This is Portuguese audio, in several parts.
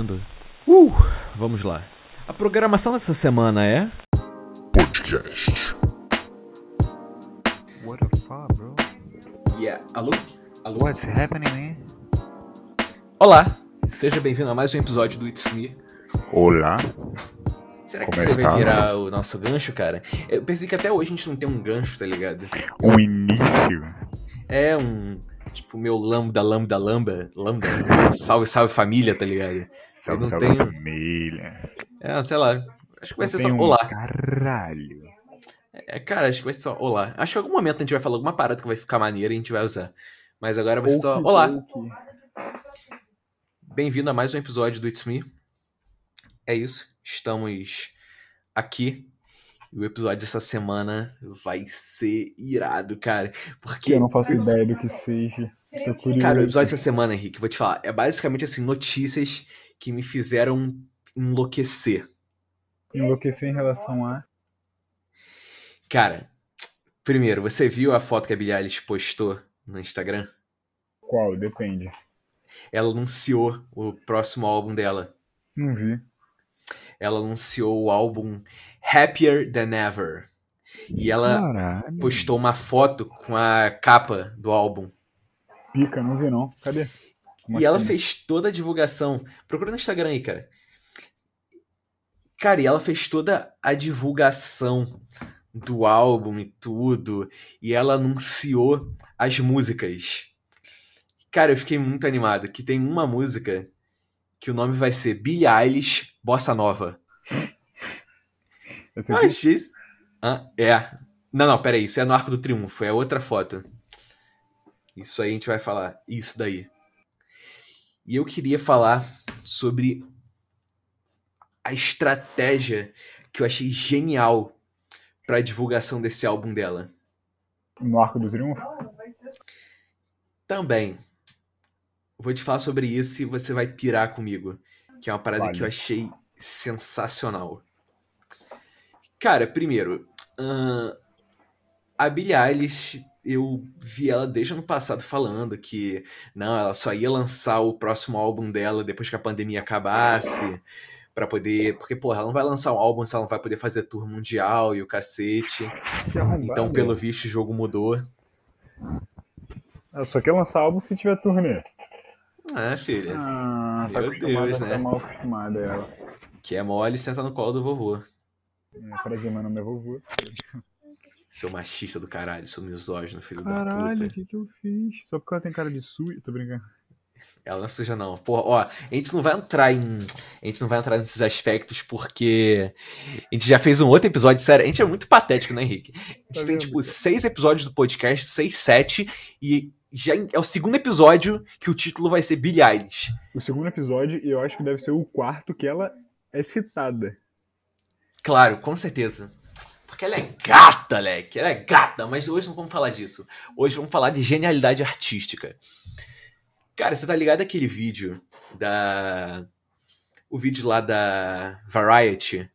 bem-vindo. Uh, vamos lá. A programação dessa semana é. Podcast. What the fuck, bro? Yeah. Alô? Alô? What's happening, man? Olá! Seja bem-vindo a mais um episódio do It's Me. Olá. Será que Como você vai está? virar o nosso gancho, cara? Eu pensei que até hoje a gente não tem um gancho, tá ligado? Um início. É um. Tipo, meu lambda, lambda, lambda, lambda. salve, salve família, tá ligado? Salve, salve tenho- família. É, sei lá. Acho que vai Eu ser só um olá. Caralho. É, cara, acho que vai ser só olá. Acho que em algum momento a gente vai falar alguma parada que vai ficar maneira e a gente vai usar. Mas agora vai ser só olá. Bem-vindo a mais um episódio do It's Me. É isso. Estamos aqui. E o episódio dessa semana vai ser irado, cara. Porque. Que eu não faço ideia do que seja. Tô curioso. Cara, o episódio dessa semana, Henrique, vou te falar. É basicamente assim, notícias que me fizeram enlouquecer. Enlouquecer em relação a. Cara, primeiro, você viu a foto que a Billie Eilish postou no Instagram? Qual? Depende. Ela anunciou o próximo álbum dela. Não vi. Ela anunciou o álbum Happier Than Ever. E ela Caralho. postou uma foto com a capa do álbum. Pica, não vi não. Cadê? E ela fez toda a divulgação. Procura no Instagram aí, cara. Cara, e ela fez toda a divulgação do álbum e tudo. E ela anunciou as músicas. Cara, eu fiquei muito animado. Que tem uma música que o nome vai ser Billie Eilish Bossa Nova. Esse aqui? achei. Ah, é. Não, não, peraí. Isso é no Arco do Triunfo. É outra foto. Isso aí a gente vai falar. Isso daí. E eu queria falar sobre a estratégia que eu achei genial pra divulgação desse álbum dela. No Arco do Triunfo? Também. Vou te falar sobre isso e você vai pirar comigo. Que é uma parada Vale. que eu achei sensacional. Cara, primeiro, ahn, a Billie Eilish, eu vi ela desde o ano passado falando que não, ela só ia lançar o próximo álbum dela depois que a pandemia acabasse. Pra poder. Porque, porra, ela não vai lançar um álbum se ela não vai poder fazer tour mundial e o cacete. Então, pelo visto, o jogo mudou. Ela só quer lançar álbum se tiver turnê. Ah, filha. Ah, tá Meu acostumada, Deus, tá né? mal acostumada ela. Que é mole senta no colo do vovô. É, prazer, meu nome é vovô. Seu machista do caralho, seu misógino, filho da Caralho, o puta. que que eu fiz? Só porque ela tem cara de suja. Tô brincando. Ela não é suja, não. Porra, ó, a gente não vai entrar em. A gente não vai entrar nesses aspectos porque. A gente já fez um outro episódio, sério. A gente é muito patético, né, Henrique? A gente Tá tem, tipo, seis episódios do podcast, seis, sete, e já é o segundo episódio que o título vai ser Billie Eilish. O segundo episódio, e eu acho que deve ser o quarto que ela é citada. Claro, com certeza. Porque ela é gata, leque. Ela é gata, mas hoje não vamos falar disso. Hoje vamos falar de genialidade artística. Cara, você tá ligado aquele vídeo da. O vídeo lá da Variety,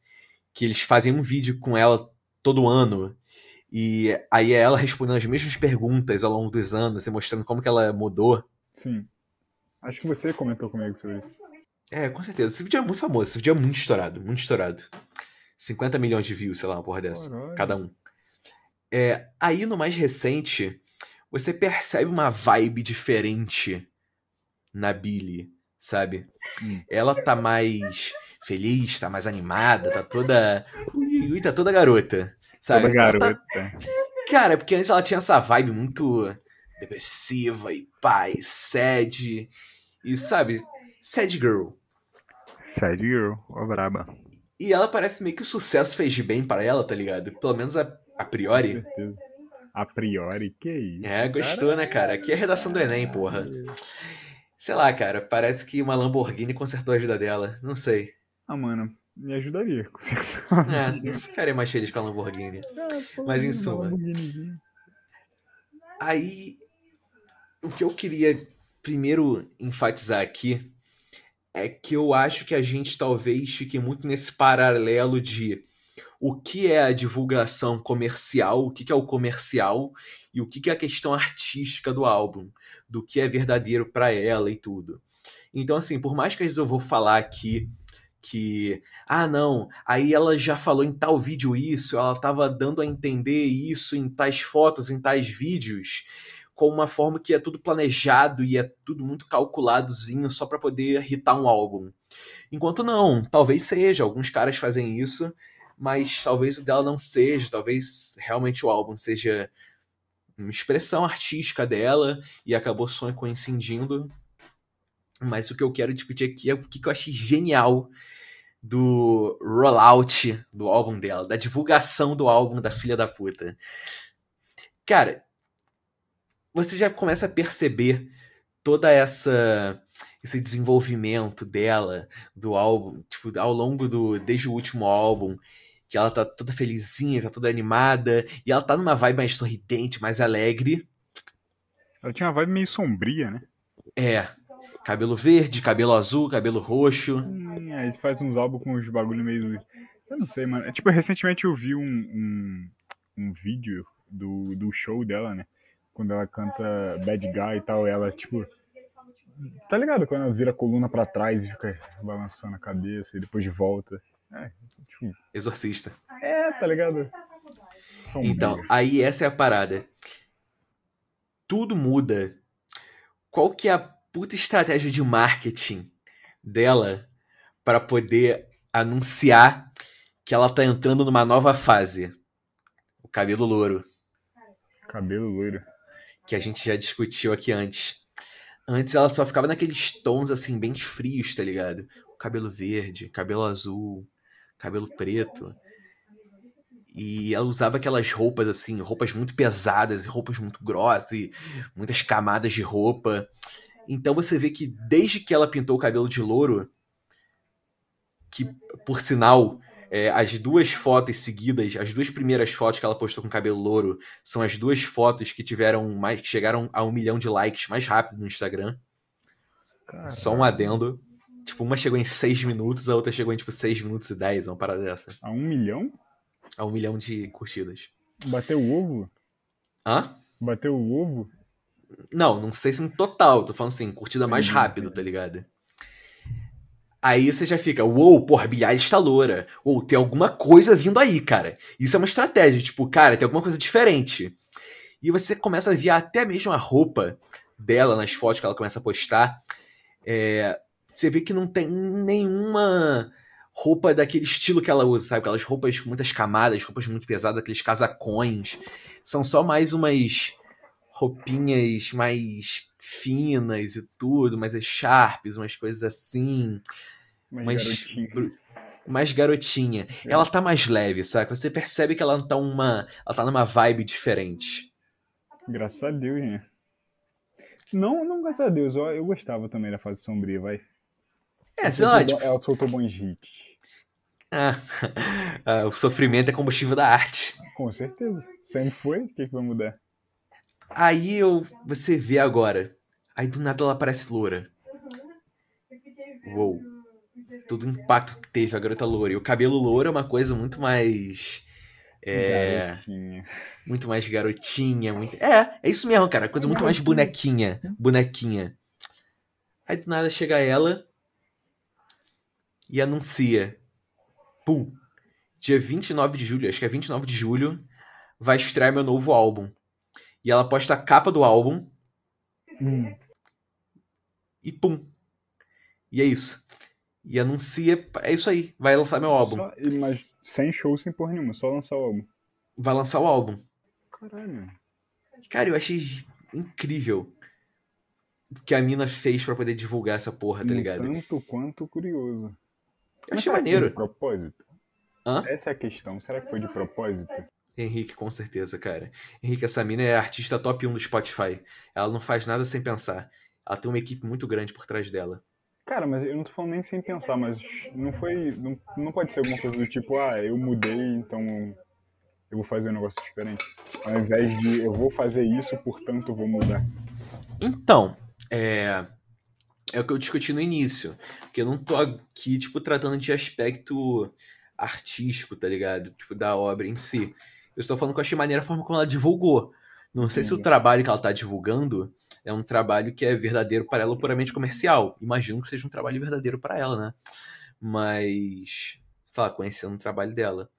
que eles fazem um vídeo com ela todo ano. E aí é ela respondendo as mesmas perguntas ao longo dos anos e mostrando como que ela mudou. Sim. Acho que você comentou comigo sobre isso. É, com certeza. Esse vídeo é muito famoso. Esse vídeo é muito estourado, muito estourado. 50 milhões de views, sei lá, uma porra dessa. Caralho. Cada um. É, aí no mais recente, você percebe uma vibe diferente na Billy, sabe? Hum. Ela tá mais feliz, tá mais animada, tá toda. Ui, ui, tá toda garota. Sabe? Toda tá- garota. Cara, porque antes ela tinha essa vibe muito depressiva e pai, sad. E sabe, sad girl. Sad girl, ó braba. E ela parece meio que o sucesso fez de bem para ela, tá ligado? Pelo menos a, a Com priori. certeza. A priori, que isso? É, gostou, né, cara? Aqui é a redação do Enem, porra. Sei lá, cara, parece que uma Lamborghini consertou a vida dela. Não sei. Ah, mano, me ajudaria. É, eu ficaria mais feliz com a Lamborghini. Mas em suma. Aí, o que eu queria primeiro enfatizar aqui é que eu acho que a gente talvez fique muito nesse paralelo de o que é a divulgação comercial, o que é o comercial e o que é a questão artística do álbum, do que é verdadeiro pra ela e tudo. Então, assim, por mais que às vezes eu vou falar aqui que, ah, não, aí ela já falou em tal vídeo isso, ela tava dando a entender isso em tais fotos, em tais vídeos, com uma forma que é tudo planejado e é tudo muito calculadozinho só para poder irritar um álbum. Enquanto não, talvez seja, alguns caras fazem isso, mas talvez o dela não seja, talvez realmente o álbum seja uma expressão artística dela e acabou só coincidindo. Mas o que eu quero discutir aqui é o que eu achei genial do rollout do álbum dela, da divulgação do álbum da filha da puta. Cara, você já começa a perceber toda essa esse desenvolvimento dela do álbum, tipo, ao longo do desde o último álbum, que ela tá toda felizinha, tá toda animada, e ela tá numa vibe mais sorridente, mais alegre. Ela tinha uma vibe meio sombria, né? É, cabelo verde, cabelo azul, cabelo roxo. Hum, aí faz uns álbuns com uns bagulho meio. Eu não sei, mano. É, tipo, recentemente eu vi um, um, um vídeo do, do show dela, né? Quando ela canta Bad Guy e tal, ela, tipo. Tá ligado? Quando ela vira a coluna pra trás e fica balançando a cabeça e depois volta. É, tipo. Exorcista. É, tá ligado? Sombrio. Então, aí essa é a parada. Tudo muda. Qual que é a puta estratégia de marketing dela para poder anunciar que ela tá entrando numa nova fase? O cabelo louro, Cabelo loiro. Que a gente já discutiu aqui antes. Antes ela só ficava naqueles tons assim bem frios, tá ligado? Cabelo verde, cabelo azul, cabelo preto. E ela usava aquelas roupas assim, roupas muito pesadas roupas muito grossas e muitas camadas de roupa. Então você vê que desde que ela pintou o cabelo de louro, que por sinal, é, as duas fotos seguidas, as duas primeiras fotos que ela postou com cabelo louro, são as duas fotos que tiveram mais, que chegaram a um milhão de likes mais rápido no Instagram. Só um adendo. Tipo, uma chegou em 6 minutos, a outra chegou em tipo 6 minutos e 10, uma parada dessa. A um milhão? A um milhão de curtidas. Bateu o ovo? Hã? Bateu o ovo? Não, não sei se em total, tô falando assim, curtida mais rápido, tá ligado? Aí você já fica, uou, porra, Billie Eilish tá loura. Ou tem alguma coisa vindo aí, cara. Isso é uma estratégia, tipo, cara, tem alguma coisa diferente. E você começa a ver até mesmo a roupa dela nas fotos que ela começa a postar. É, você vê que não tem nenhuma roupa daquele estilo que ela usa, sabe? Aquelas roupas com muitas camadas, roupas muito pesadas, aqueles casacões. São só mais umas roupinhas mais finas e tudo, mais sharps, umas coisas assim, Mais, bru- mais garotinha. Ela tá mais leve, sabe? Você percebe que ela tá uma, ela tá numa vibe diferente. Graças a Deus, né? Não, não graças a Deus. Eu, eu gostava também da fase sombria, vai. É, sei lá, tipo, Ela soltou bons hits. ah, ah, o sofrimento é combustível da arte. Com certeza. Sempre foi. O que, que vai mudar? Aí eu, você vê agora. Aí do nada ela parece loura. Uou. Todo o impacto que teve a garota loura. E o cabelo louro é uma coisa muito mais. É. Garotinha. Muito mais garotinha. Muito... É, é isso mesmo, cara. Coisa muito mais bonequinha. Bonequinha. Aí do nada chega ela. E anuncia. Pum. Dia 29 de julho, acho que é 29 de julho. Vai estrear meu novo álbum. E ela posta a capa do álbum. Hum. e pum. E é isso. E anuncia, é isso aí, vai lançar meu álbum. Só- mas sem show, sem porra nenhuma. Só lançar o álbum. Vai lançar o álbum. Caralho. Cara, eu achei incrível o que a mina fez pra poder divulgar essa porra, tá ligado? tanto quanto curioso. Eu Mas achei maneiro. De propósito? Hã? Essa é a questão. Será que foi de propósito? Henrique, com certeza, cara. Henrique, essa mina é artista top 1 do Spotify. Ela não faz nada sem pensar. Ela tem uma equipe muito grande por trás dela. Cara, mas eu não tô falando nem sem pensar, mas não foi. Não, não pode ser alguma coisa do tipo, ah, eu mudei, então eu vou fazer um negócio diferente. Ao invés de eu vou fazer isso, portanto eu vou mudar. Então, é. É o que eu discuti no início. Porque eu não tô aqui, tipo, tratando de aspecto artístico, tá ligado? Tipo, da obra em si. Eu estou falando que eu achei maneira a forma como ela divulgou. Não sei se o trabalho que ela tá divulgando é um trabalho que é verdadeiro para ela puramente comercial. Imagino que seja um trabalho verdadeiro para ela, né? Mas, sei lá, conhecendo o trabalho dela.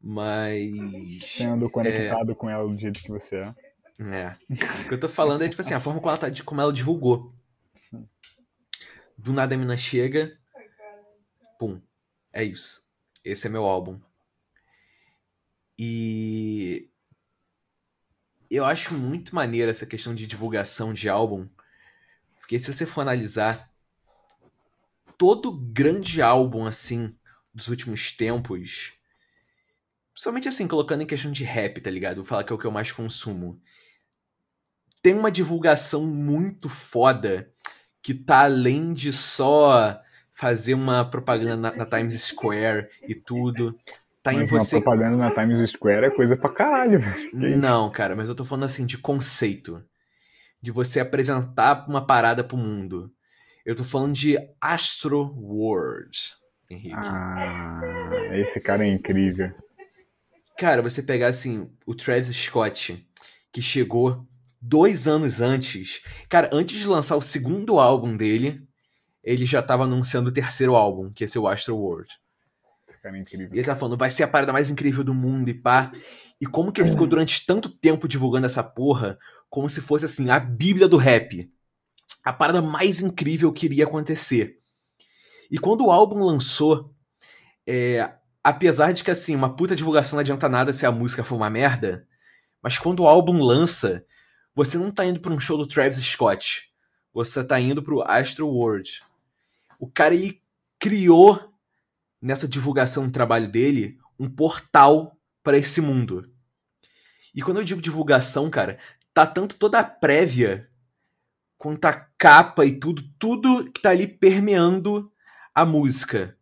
Mas. Sendo conectado com ela do jeito que você é. É. O que eu tô falando é, tipo assim, a forma como ela, tá, como ela divulgou. Do nada a mina chega. Pum. É isso. Esse é meu álbum. E. Eu acho muito maneira essa questão de divulgação de álbum. Porque se você for analisar. Todo grande álbum, assim, dos últimos tempos. Principalmente assim, colocando em questão de rap, tá ligado? Vou falar que é o que eu mais consumo tem uma divulgação muito foda que tá além de só fazer uma propaganda na, na Times Square e tudo. Tá Mas em você. uma propaganda na Times Square é coisa pra caralho, velho. Não, cara, mas eu tô falando assim de conceito. De você apresentar uma parada pro mundo. Eu tô falando de Astro World, Henrique. Ah, esse cara é incrível. Cara, você pegar assim, o Travis Scott, que chegou dois anos antes. Cara, antes de lançar o segundo álbum dele, ele já tava anunciando o terceiro álbum, que é seu Astro World. Cara é incrível. E ele tá falando, vai ser a parada mais incrível do mundo e pá. E como que ele ficou durante tanto tempo divulgando essa porra, como se fosse assim, a bíblia do rap. A parada mais incrível que iria acontecer. E quando o álbum lançou, é, apesar de que assim, uma puta divulgação não adianta nada se a música for uma merda, mas quando o álbum lança, você não tá indo pra um show do Travis Scott. Você tá indo pro Astro World. O cara, ele criou, nessa divulgação do trabalho dele, um portal para esse mundo. E quando eu digo divulgação, cara, tá tanto toda a prévia, quanto a capa e tudo, tudo que tá ali permeando a música.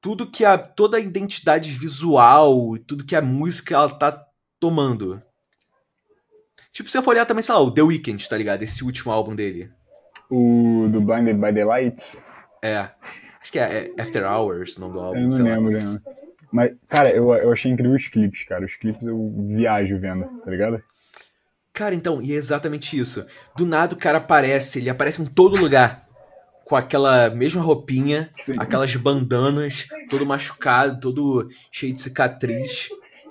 Tudo que a. toda a identidade visual e tudo que a música ela tá tomando. Tipo, se eu for olhar também, sei lá, o The Weeknd, tá ligado? Esse último álbum dele. O do Blinded by the Lights, É. Acho que é, é After Hours o nome do álbum. eu não lembro, né? Mas, cara, eu, eu achei incrível os clipes, cara. Os clipes eu viajo vendo, tá ligado? Cara, então, e é exatamente isso. Do nada o cara aparece, ele aparece em todo lugar. Com aquela mesma roupinha, Sim. aquelas bandanas, todo machucado, todo cheio de cicatriz.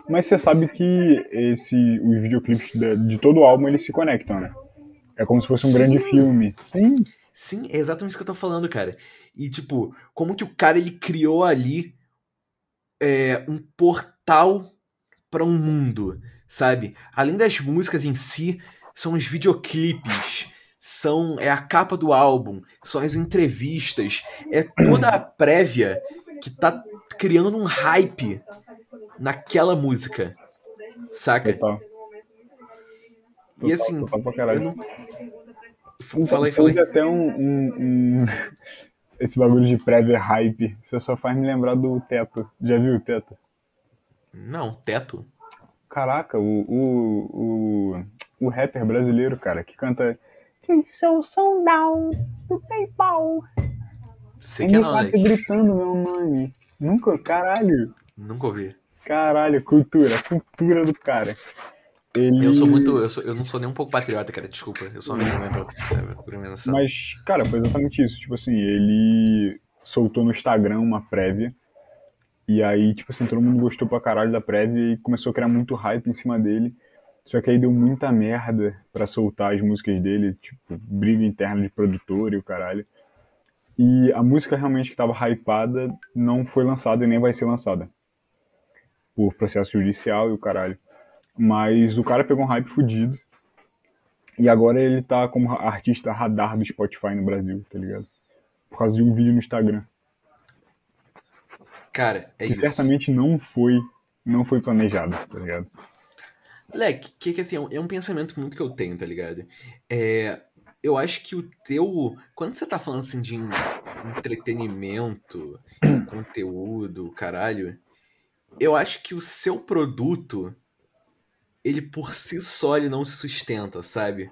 Mas você sabe que esse, os videoclipes de, de todo o álbum eles se conectam, né? É como se fosse um Sim. grande filme. Sim. Sim, é exatamente isso que eu tô falando, cara. E, tipo, como que o cara ele criou ali é, um portal para um mundo, sabe? Além das músicas em si, são os videoclipes, são é a capa do álbum, são as entrevistas, é toda a prévia que tá criando um hype naquela música, saca? Total. E assim, total eu não... Fala aí, fala aí. até um, um- um- Esse bagulho de prévia hype. Você só faz me lembrar do Teto. Já viu o Teto? Não, teto. Caraca, o, o, o, o rapper brasileiro, cara, que canta. Sou som down do PayPal. Sei que é não, Leque. gritando meu nome. Nunca, caralho. Nunca ouvi. Caralho, cultura, cultura do cara. Ele... Eu sou muito. Eu, sou- eu não sou nem um pouco patriota, cara. Desculpa. Eu sou minha nação. Mas, cara, foi exatamente isso. Tipo assim, ele soltou no Instagram uma prévia. E aí, tipo assim, todo mundo gostou pra caralho da prévia e começou a criar muito hype em cima dele. Só que aí deu muita merda pra soltar as músicas dele, tipo, briga interna de produtor e o caralho. E a música realmente que tava hypada não foi lançada e nem vai ser lançada. Por processo judicial e o caralho. Mas o cara pegou um hype fudido. E agora ele tá como artista radar do Spotify no Brasil, tá ligado? Por causa de um vídeo no Instagram. Cara, é que isso. certamente não foi, não foi planejado, tá ligado? Leque, que, que assim, é um, é pensamento muito que eu tenho, tá ligado? É, eu acho que o teu. Quando você tá falando assim de en- entretenimento, conteúdo, caralho, eu acho que o seu produto, ele por si só ele não se sustenta, sabe?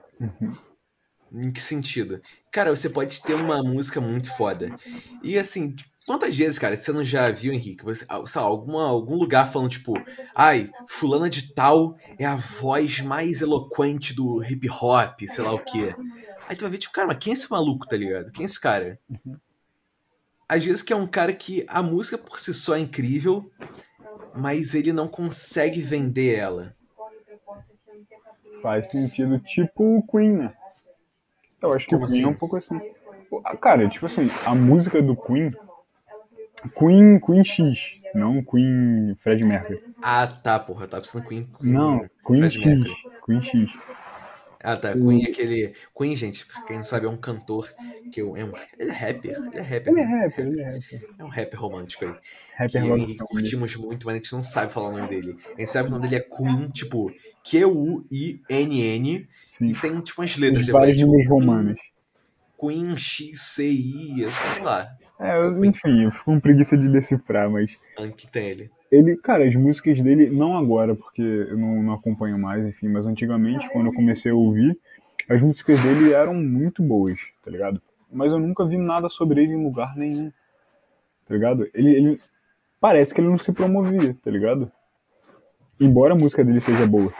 Em que sentido? Cara, você pode ter uma música muito foda. E assim, quantas vezes, cara, você não já viu, Henrique, você, ah, sei lá, alguma, algum lugar falando, tipo, ai, fulana de tal é a voz mais eloquente do hip hop, sei lá o quê. Aí tu vai ver, tipo, cara, mas quem é esse maluco, tá ligado? Quem é esse cara? Às vezes que é um cara que a música por si só é incrível, mas ele não consegue vender ela. Faz sentido, tipo o Queen, né? Eu acho que Como o Queen assim? é um pouco assim. Cara, tipo assim, a música do Queen. Queen, Queen X, não Queen Fred Mercury. Ah, tá, porra, eu tava pensando Queen. Queen Não, Queen Fred X. Mercury. Queen X. Ah, tá. Queen é aquele. Queen, gente, pra quem não sabe, é um cantor que eu, é um. Ele é rapper. Ele é rapper. Ele é né? rapper, ele é rapper. É um rapper romântico aí. Rapper Henrique Song. curtimos muito, mas a gente não sabe falar o nome dele. A gente sabe que o nome dele é Queen, tipo, Q-U-I-N-N. E tem, tipo, umas letras Tem vários tipo, números romanos. Queen X-C-I, sei lá. É, enfim, eu fico com preguiça de decifrar, mas O que tem ele? Ele, cara, as músicas dele, não agora, porque eu não, não acompanho mais, enfim, mas antigamente, quando eu comecei a ouvir, as músicas dele eram muito boas, tá ligado? Mas eu nunca vi nada sobre ele em lugar nenhum, tá ligado? Ele, ele parece que ele não se promovia, tá ligado? Embora a música dele seja boa.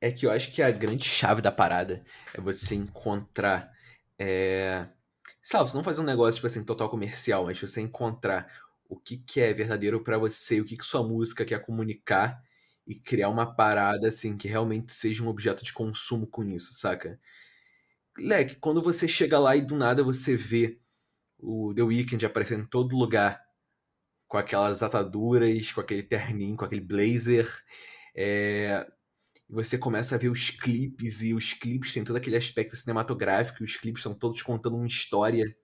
É que eu acho que a grande chave da parada é você encontrar. É... Sei lá, você não fazer um negócio, tipo assim, total comercial, mas você encontrar o que, que é verdadeiro pra você, o que, que sua música quer comunicar e criar uma parada, assim, que realmente seja um objeto de consumo com isso, saca? Leque, quando você chega lá e do nada você vê o The Weeknd aparecendo em todo lugar com aquelas ataduras, com aquele terninho, com aquele blazer, é, você começa a ver os clipes, e os clipes têm todo aquele aspecto cinematográfico, e os clipes estão todos contando uma história.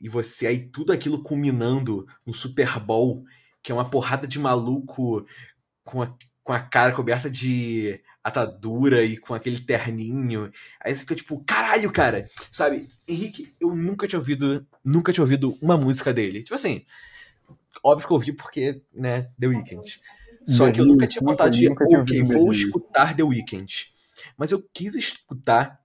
E você aí tudo aquilo culminando no Super Bowl, que é uma porrada de maluco com a, com a cara coberta de atadura e com aquele terninho. Aí você fica tipo, caralho, cara, sabe? Henrique, eu nunca tinha ouvido, nunca tinha ouvido uma música dele. Tipo assim, óbvio que eu ouvi porque, né, The Weeknd. Só que eu nunca tinha vontade de, ok, vou escutar The Weeknd. Mas eu quis escutar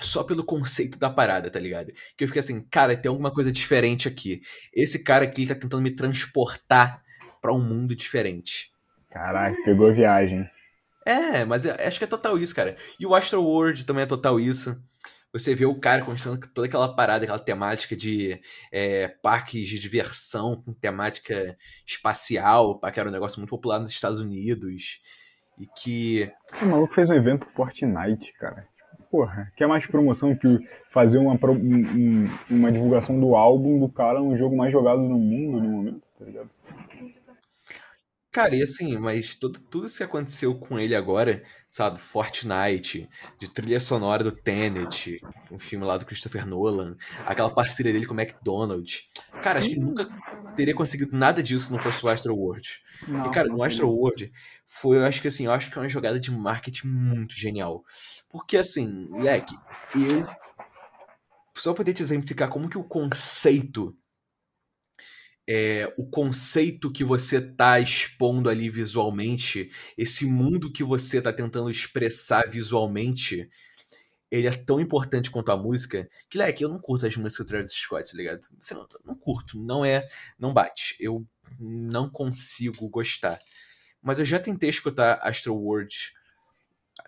só pelo conceito da parada, tá ligado? Que eu fiquei assim, cara, tem alguma coisa diferente aqui. Esse cara aqui tá tentando me transportar pra um mundo diferente. Caraca, pegou a viagem. É, mas eu acho que é total isso, cara. E o Astro World também é total isso. Você vê o cara construindo toda aquela parada, aquela temática de é, parques de diversão com temática espacial, que era um negócio muito popular nos Estados Unidos. E que. O maluco fez um evento pro Fortnite, cara. Porra, quer mais promoção que fazer uma, um- um- uma divulgação do álbum do cara no jogo mais jogado no mundo no momento, tá ligado? Cara, e assim, mas tudo, tudo isso que aconteceu com ele agora, sabe, do Fortnite, de trilha sonora do Tenet, um filme lá do Christopher Nolan, aquela parceria dele com o McDonald's. Cara, acho que nunca teria conseguido nada disso se não fosse o Astro World. Não, E, cara, no Astro World foi, eu acho que assim, eu acho que é uma jogada de marketing muito genial. Porque, assim, moleque, eu. Só poder te exemplificar como que o conceito. É, o conceito que você tá expondo ali visualmente, esse mundo que você tá tentando expressar visualmente, ele é tão importante quanto a música que, leque, eu não curto as músicas do Travis Scott, tá ligado? Assim, não, não curto, não é. Não bate. Eu não consigo gostar. Mas eu já tentei escutar Astro World.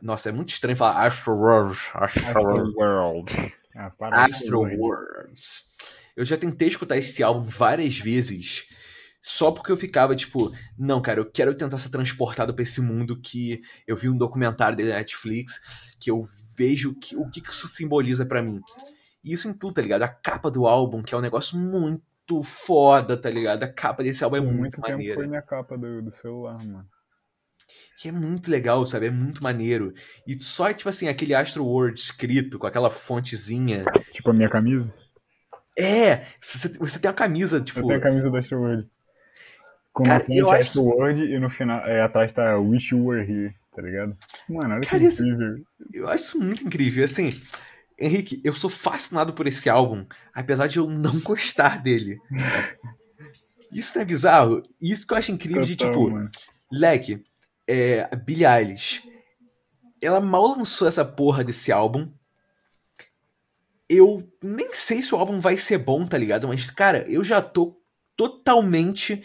Nossa, é muito estranho falar Astro World. Astro World. World. Ah, Astro Worlds. Eu já tentei escutar esse álbum várias vezes. Só porque eu ficava tipo, não, cara, eu quero tentar ser transportado pra esse mundo que eu vi um documentário da Netflix, que eu vejo que, o que que isso simboliza pra mim. E isso em tudo, tá ligado? A capa do álbum, que é um negócio muito foda, tá ligado? A capa desse álbum é muito muito tempo maneira. foi minha capa do, do celular, mano. Que é muito legal, sabe? É muito maneiro. E só, tipo assim, aquele Astro World escrito com aquela fontezinha. Tipo a minha camisa. É! Você, você tem a camisa, tipo. Eu tenho a camisa do Astro World. Com Cara, a eu acho- Astro World e no final, é, atrás tá Wish You Were Here, tá ligado? Mano, olha que Cara, esse- incrível. Eu acho isso muito incrível. Assim, Henrique, eu sou fascinado por esse álbum, apesar de eu não gostar dele. Isso não é bizarro? Isso que eu acho incrível de, Total, tipo, mano. Leque, é, Billie Eilish. ela mal lançou essa porra desse álbum. Eu nem sei se o álbum vai ser bom, tá ligado? Mas, cara, eu já tô totalmente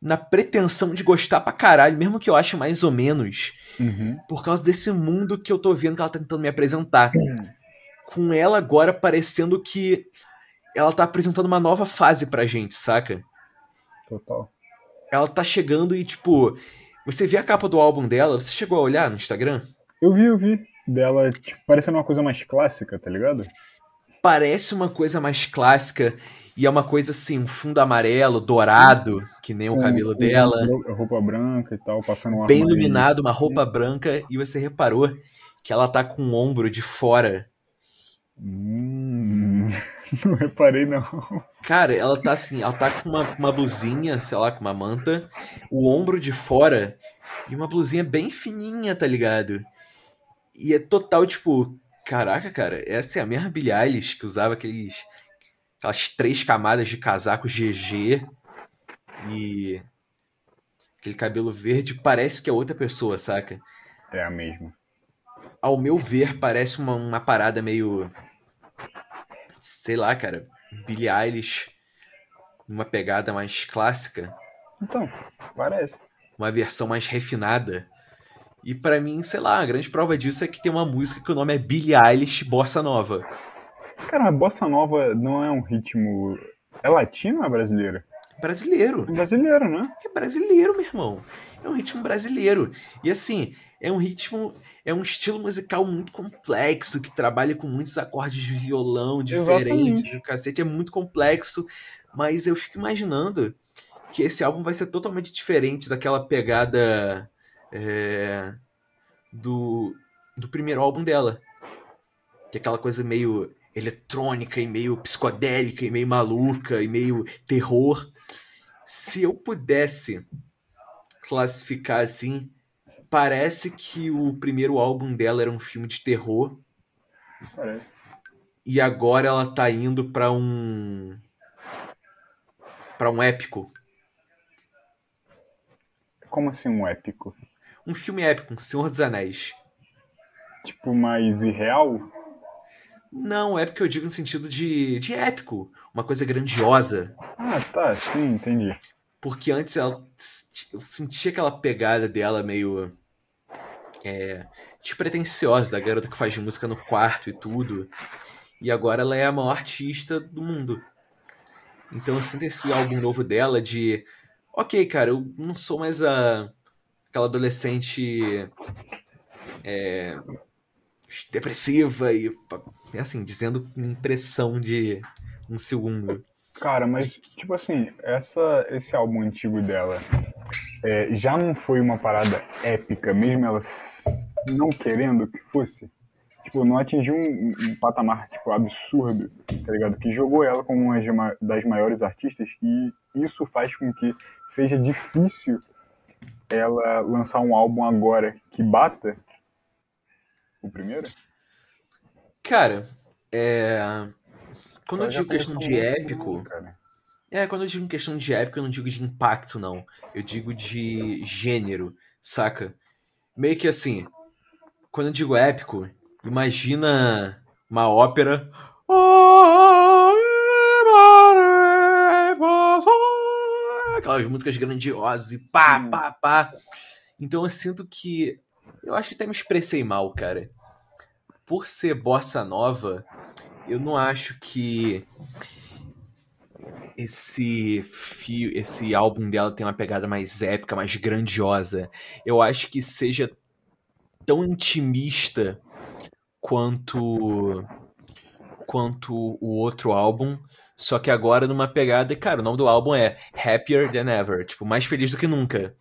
na pretensão de gostar pra caralho, mesmo que eu ache mais ou menos, Uhum. por causa desse mundo que eu tô vendo que ela tá tentando me apresentar. Com ela agora parecendo que ela tá apresentando uma nova fase pra gente, saca? Total. Ela tá chegando e, tipo, você vê a capa do álbum dela, você chegou a olhar no Instagram? Eu vi, eu vi. Dela, tipo, parecendo uma coisa mais clássica, tá ligado? Parece uma coisa mais clássica e é uma coisa assim, um fundo amarelo, dourado, que nem o cabelo dela. ro- Roupa branca e tal, passando um bem iluminado, uma roupa branca, e você reparou que ela tá com o ombro de fora. Hum, não reparei, não. Cara, ela tá assim, ela tá com uma, uma blusinha, sei lá, com uma manta, o ombro de fora e uma blusinha bem fininha, tá ligado? E é total, tipo, caraca, cara, essa é a mesma Billie Eilish que usava aqueles, aquelas três camadas de casaco GG e aquele cabelo verde, parece que é outra pessoa, saca? É a mesma. ao meu ver, parece uma, uma parada meio. Sei lá, cara. Billie Eilish. Uma pegada mais clássica. Então, parece. Uma versão mais refinada. E pra mim, sei lá, a grande prova disso é que tem uma música que o nome é Billie Eilish Bossa Nova. Cara, a bossa nova não é um ritmo. É latino ou é brasileiro? Brasileiro. É brasileiro, né? É brasileiro, meu irmão. É um ritmo brasileiro. E assim, é um ritmo, é um estilo musical muito complexo, que trabalha com muitos acordes de violão diferentes. O cacete é muito complexo. Mas eu fico imaginando que esse álbum vai ser totalmente diferente daquela pegada é, do, do primeiro álbum dela. Que é aquela coisa meio eletrônica e meio psicodélica e meio maluca e meio terror. Se eu pudesse classificar assim, parece que o primeiro álbum dela era um filme de terror Parece. e agora ela tá indo pra um para um épico, Como assim um épico? Um filme épico, Senhor dos Anéis. Tipo, mais irreal? Não, épico eu digo no sentido de, de épico, uma coisa grandiosa. Ah, tá, sim, entendi. Porque antes ela, eu sentia aquela pegada dela meio. É, despretensiosa, da garota que faz música no quarto e tudo. E agora ela é a maior artista do mundo. Então eu sinto esse álbum novo dela de. Ok, cara, eu não sou mais a, aquela adolescente. é, depressiva e. é assim, dizendo impressão de um segundo. Cara, mas, tipo assim, essa, esse álbum antigo dela é, já não foi uma parada épica, mesmo ela não querendo que fosse? Tipo, não atingiu um, um patamar, tipo, absurdo, tá ligado? Que jogou ela como uma das maiores artistas e isso faz com que seja difícil ela lançar um álbum agora que bata o primeiro? Cara, é. Quando eu já digo questão de épico. cara. É, quando eu digo questão de épico, eu não digo de impacto, não. Eu digo de gênero, saca? Meio que assim. Quando eu digo épico, imagina uma ópera. Aquelas músicas grandiosas e pá, Sim. pá, pá. Então eu sinto que. Eu acho que até me expressei mal, cara. Por ser bossa nova, eu não acho que esse fio, esse álbum dela tem uma pegada mais épica, mais grandiosa. Eu acho que seja tão intimista quanto quanto o outro álbum, só que agora numa pegada, cara, o nome do álbum é Happier Than Ever, tipo, mais feliz do que nunca.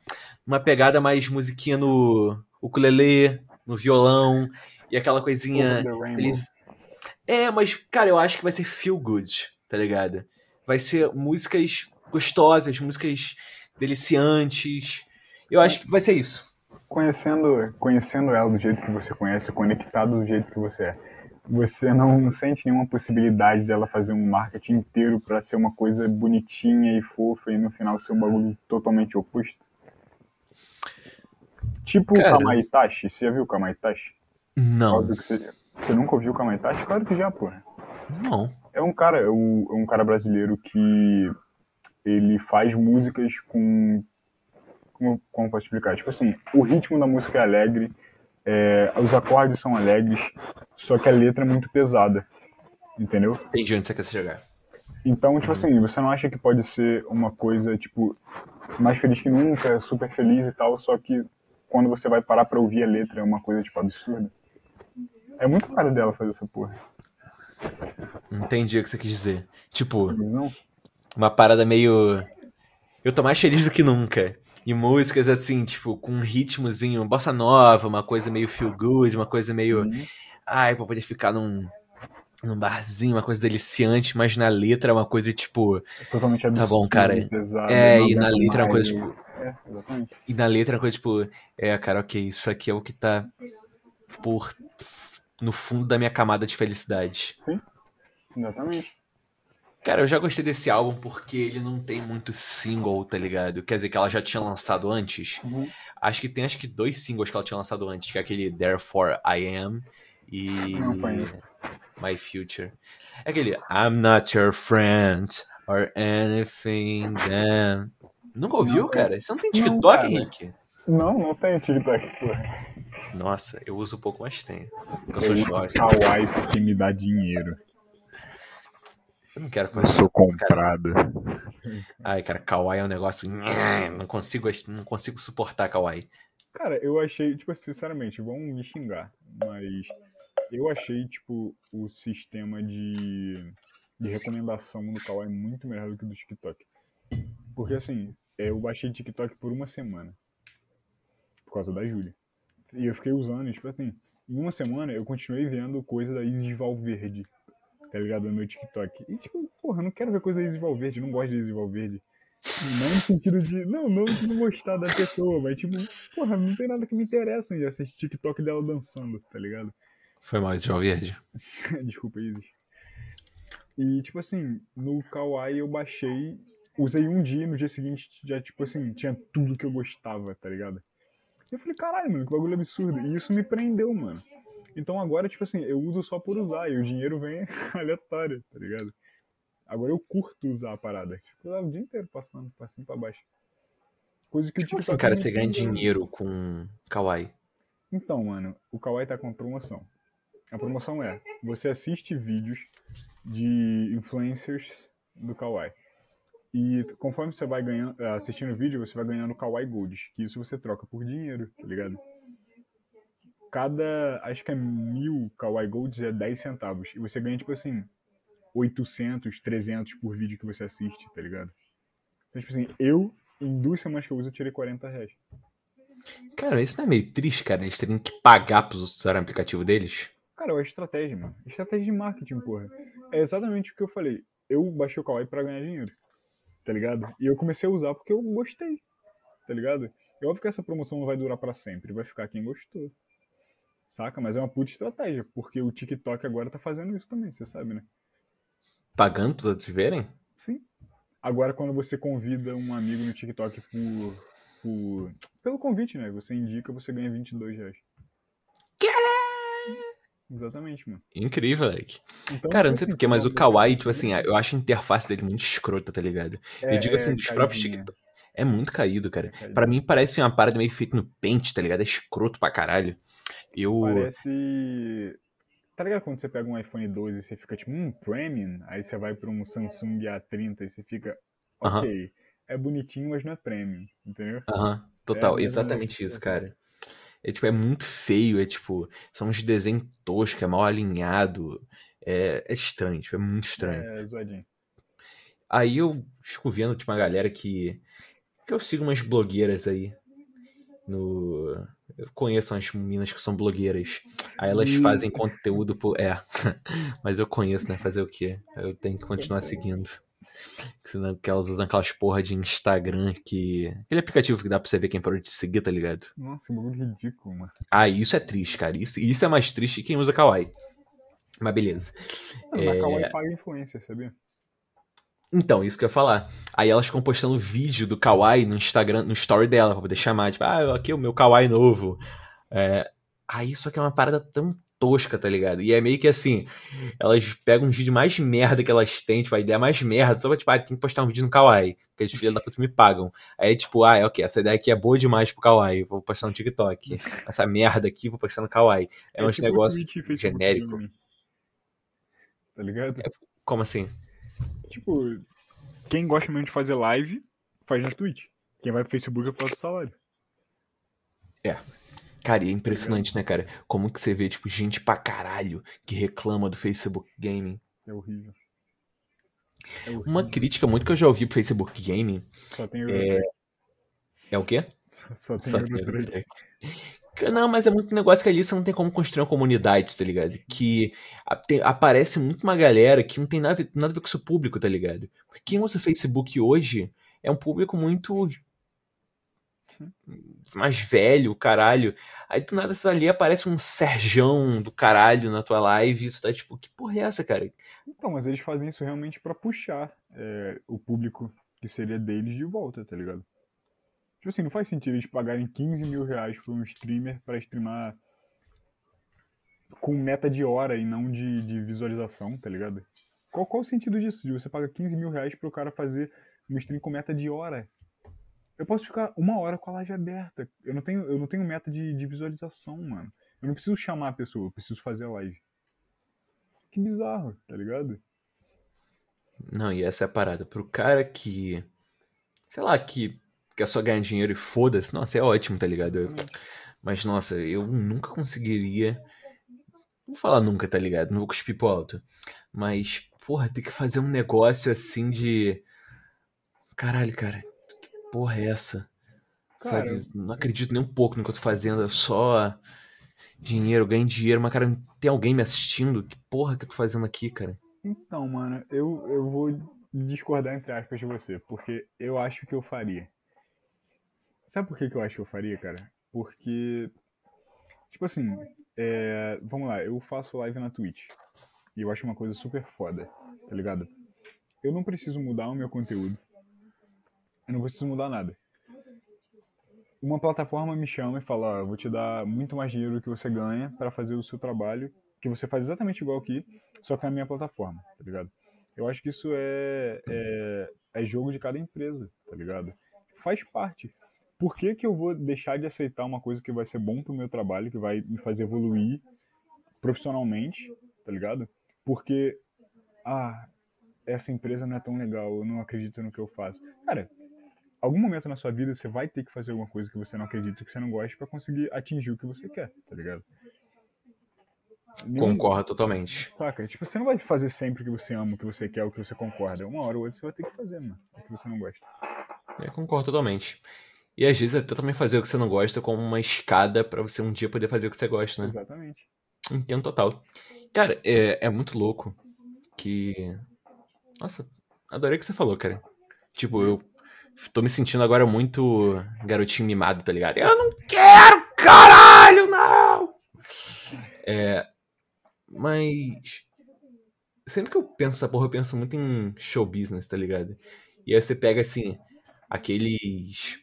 Uma pegada mais musiquinha no ukulele, no violão e aquela coisinha feliz. É, mas cara, eu acho que vai ser feel good, tá ligado? Vai ser músicas gostosas, músicas deliciantes. Eu acho que vai ser isso. conhecendo, conhecendo ela do jeito que você conhece, conectado do jeito que você é, você não sente nenhuma possibilidade dela fazer um marketing inteiro pra ser uma coisa bonitinha e fofa e no final ser um bagulho totalmente oposto? Tipo Cara. o Kamaitachi. Você já viu o Kamaitachi? Não, Você, você nunca ouviu o Kamaitachi? Claro que já, porra. não. É um cara, é um, é um cara brasileiro que ele faz músicas com. Como, como posso explicar? Tipo assim, o ritmo da música é alegre, é, os acordes são alegres, só que a letra é muito pesada. Entendeu? Entendi onde você quer chegar. Então, tipo assim, você não acha que pode ser uma coisa, tipo, mais feliz que nunca, super feliz e tal, só que quando você vai parar pra ouvir a letra é uma coisa, tipo, absurda. É muito cara dela fazer essa porra. Entendi o que você quis dizer. Tipo, Não? uma parada meio. Eu tô mais feliz do que nunca. E músicas assim, tipo, com um ritmozinho, bossa nova, uma coisa meio feel good, uma coisa meio. Uhum. Ai, pra poder ficar num. num barzinho, uma coisa deliciante, mas na letra é uma coisa tipo. Totalmente absurdo. Tá bom, cara. pesado, É, e na letra é uma coisa tipo. É, exatamente. E na letra é uma coisa tipo. É, cara, ok, isso aqui é o que tá por. no fundo da minha camada de felicidade. Exatamente. Cara, eu já gostei desse álbum porque ele não tem muito single, tá ligado? Quer dizer, que ela já tinha lançado antes. Uhum. Acho que tem acho que dois singles que ela tinha lançado antes, que é aquele Therefore I Am e Não. My Future. É aquele I'm not your friend or anything then. Nunca ouviu, Não, cara? Você não tem não, TikTok, cara. Henrique? Não, não tem TikTok, porra. Nossa, eu uso pouco, mas tenho. Porque eu sou Eu jovem. Kawaii porque me dá dinheiro. Eu não quero Eu conhecer sou esse cara. comprado. Ai, cara, Kawaii é um negócio. Não consigo, não consigo suportar Kawaii. Cara, eu achei, tipo, sinceramente, vão me xingar, mas eu achei, tipo, o sistema de, de recomendação no Kawaii muito melhor do que o do TikTok. Porque, assim, eu baixei TikTok por uma semana. Por causa da Júlia. E eu fiquei usando, e, tipo assim, em uma semana eu continuei vendo coisa da Isis Valverde, tá ligado? No meu TikTok. E, tipo, porra, não quero ver coisa Isis Valverde, não gosto de Valverde. Não no sentido de. Não, não de não gostar da pessoa, mas tipo, porra, não tem nada que me interessa em assistir TikTok dela dançando, tá ligado? Foi mal, João Verde. Desculpa, Isis. E tipo assim, no Kawaii eu baixei, usei um dia e no dia seguinte já, tipo assim, tinha tudo que eu gostava, tá ligado? E eu falei, caralho, mano, que bagulho absurdo. E isso me prendeu, mano. Então agora, tipo assim, eu uso só por usar e o dinheiro vem aleatório, tá ligado? Agora eu curto usar a parada. Fico lá o dia inteiro passando pra cima e pra baixo. Coisa que o Como TikTok assim, cara, não você ganha dinheiro com Kawaii? Então, mano, o Kawaii tá com promoção. A promoção é, você assiste vídeos de influencers do Kawaii. E conforme você vai ganhando, eh, assistindo o vídeo, você vai ganhando Kawaii Gold, que isso você troca por dinheiro, tá ligado? Cada, acho que é mil Kawaii Golds é 10 centavos. E você ganha, tipo assim, 800, 300 por vídeo que você assiste, tá ligado? Então, tipo assim, eu, em duas semanas que eu uso, eu tirei 40 reais. Cara, isso não é meio triste, cara? Eles terem que pagar pros outros usarem o aplicativo deles? Cara, é estratégia, mano. Estratégia de marketing, porra. É exatamente o que eu falei. Eu baixei o Kawaii pra ganhar dinheiro. Tá ligado? E eu comecei a usar porque eu gostei. Tá ligado? É óbvio que essa promoção não vai durar pra sempre. Vai ficar quem gostou. Saca? Mas é uma puta estratégia. Porque o TikTok agora tá fazendo isso também, você sabe, né? Pagando pros outros verem? Sim. Agora, quando você convida um amigo no TikTok por, por- pelo convite, né? Você indica, você ganha 22 reais. Exatamente, mano. Incrível, Like. Então, Cara, eu não tipo sei assim, porquê, mas o Kawaii, tipo assim, eu acho a interface dele muito escrota, tá ligado? É- eu digo assim, é dos próprios caidinha. TikTok. É muito caído, cara. caidinha. Pra mim parece uma parada meio feita no Paint, tá ligado? É escroto pra caralho. Eu. Parece. Tá ligado quando você pega um iPhone 12 e você fica tipo, hum, premium? Aí você vai pra um Samsung A30 e você fica, ok, é bonitinho, mas não é premium, entendeu? Aham, total, É, exatamente é, isso, é. cara. É tipo, é muito feio, é tipo, são uns desenhos toscos, é mal alinhado. É, é estranho, tipo, é muito estranho. É zoadinho. Aí eu fico vendo, tipo, uma galera que. que eu sigo umas blogueiras aí. No. Eu conheço umas meninas que são blogueiras. Aí elas Hum. fazem conteúdo por. É. Mas eu conheço, né? Fazer o quê? Eu tenho que continuar seguindo. Senão que elas usam aquelas porra de Instagram que. Aquele aplicativo que dá pra você ver quem parou de seguir, tá ligado? Nossa, que bagulho ridículo, mano. Ah, isso é triste, cara. Isso, isso é mais triste que quem usa Kawaii. Mas beleza. Não, É. Mas Kawaii paga influencer, sabia? Então, isso que eu ia falar. Aí elas ficam postando vídeo do Kawaii no Instagram, no story dela, pra poder chamar, tipo, ah, aqui é o meu Kawaii novo. É... Aí isso aqui é uma parada tão tosca, tá ligado? E é meio que assim, elas pegam um vídeo mais merda que elas têm, tipo, a ideia mais merda, só pra, tipo, ah, tem que postar um vídeo no Kawaii, porque os filhos da puta me pagam. Aí, tipo, ah, ok, essa ideia aqui é boa demais pro Kawaii, vou postar no TikTok. Essa merda aqui, vou postar no Kawaii. É, uns tipo negócios Twitch Facebook genérico. Gaming. Tá ligado? Como assim? Tipo, quem gosta mesmo de fazer live, faz na Twitch. Quem vai pro Facebook, posta o salário. Cara, e é impressionante, né, cara? Como que você vê, tipo, gente pra caralho que reclama do Facebook Gaming. É horrível. É horrível. Uma crítica muito que eu já ouvi pro Facebook Gaming Só tem é... É o quê? Só tem Só tem. Não, mas é muito negócio que ali você não tem como construir uma comunidade, tá ligado? Que tem- aparece muito uma galera que não tem nada, a ver- nada a ver com o seu público, tá ligado? Porque quem usa Facebook hoje é um público muito mais velho, caralho. Aí do nada você ali aparece um Serjão do caralho na tua live isso tá tipo, que porra é essa, cara? Então, mas eles fazem isso realmente pra puxar é, o público que seria deles de volta, tá ligado? Tipo assim, não faz sentido eles pagarem 15 mil reais por um streamer pra streamar com meta de hora e não de, de visualização, tá ligado? Qual, qual o sentido disso? De você paga 15 mil reais pro cara fazer um stream com meta de hora? Eu posso ficar uma hora com a live aberta. Eu não tenho, eu não tenho meta de, de visualização, mano. Eu não preciso chamar a pessoa, eu preciso fazer a live. Que bizarro, tá ligado? Não, e essa é a parada. Pro cara que. Sei lá, que quer só ganhar dinheiro e foda-se, nossa, é ótimo, tá ligado? Eu- mas, nossa, eu nunca conseguiria. Não vou falar nunca, tá ligado? Não vou cuspir pro alto. Mas, porra, ter que fazer um negócio assim de. Caralho, cara, que porra é essa? Cara, Sabe? Não acredito nem um pouco no que eu tô fazendo, é só dinheiro, ganho dinheiro, mas, cara, tem alguém me assistindo? Que porra que eu tô fazendo aqui, cara? Então, mano, eu, eu vou discordar entre aspas de você, porque eu acho que eu faria. Sabe por que, que eu acho que eu faria, cara? Porque, tipo assim, é, vamos lá, eu faço live na Twitch. E eu acho uma coisa super foda, tá ligado? Eu não preciso mudar o meu conteúdo. Eu não preciso mudar nada. Uma plataforma me chama e fala, ó, vou te dar muito mais dinheiro do que você ganha para fazer o seu trabalho, que você faz exatamente igual aqui, só que na minha plataforma, tá ligado? Eu acho que isso é, é, é jogo de cada empresa, tá ligado? Faz parte. Por que, que eu vou deixar de aceitar uma coisa que vai ser bom pro meu trabalho, que vai me fazer evoluir profissionalmente, tá ligado? Porque, ah, essa empresa não é tão legal, eu não acredito no que eu faço. Cara, algum momento na sua vida você vai ter que fazer alguma coisa que você não acredita, que você não gosta, pra conseguir atingir o que você quer, tá ligado? Concordo totalmente. Saca? Tipo, você não vai fazer sempre o que você ama, o que você quer, o que você concorda. Uma hora ou outra você vai ter que fazer, mano. O que você não gosta. Eu concordo totalmente. E às vezes até também fazer o que você não gosta como uma escada pra você um dia poder fazer o que você gosta, né? Exatamente. Entendo total. Cara, é, é muito louco que. Nossa, adorei o que você falou, cara. Tipo, eu tô me sentindo agora muito garotinho mimado, tá ligado? Eu não quero, caralho, não! É. Mas. Sempre que eu penso essa porra, eu penso muito em show business, tá ligado? E aí você pega assim, aqueles.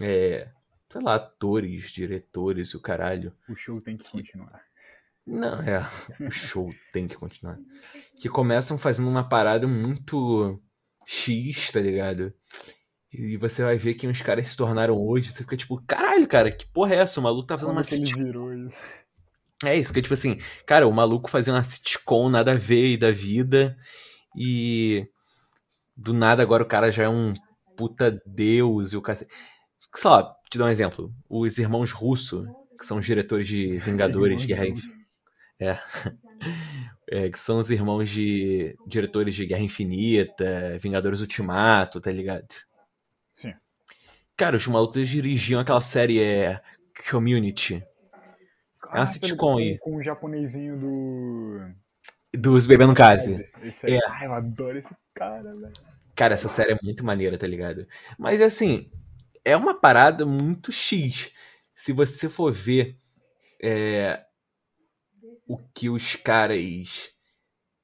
É. Sei lá, atores, diretores e o caralho. O show tem que continuar. Não, é. O show tem que continuar. Que começam fazendo uma parada muito X, tá ligado? E você vai ver quem os caras se tornaram hoje. Você fica tipo, caralho, cara, que porra é essa? O maluco tá fazendo Como uma ele sitcom. virou isso? É isso, que é tipo assim, cara, o maluco fazia uma sitcom nada a ver da vida. E do nada agora o cara já é um puta deus e o cara. Sei lá, te dar um exemplo. Os irmãos Russo, que são os diretores de Vingadores, Guerra. Infinita. É, que são os irmãos de diretores de Guerra Infinita, Vingadores Ultimato, tá ligado? Sim. Cara, os malucos dirigiam aquela série é, Community, É uma tô sitcom aí. Com, o japonesinho do. dos Bebendo Case. É. Ai, eu adoro esse cara, velho. Cara, essa série é muito maneira, tá ligado? Mas assim, é uma parada muito X. Se você for ver é, o que os caras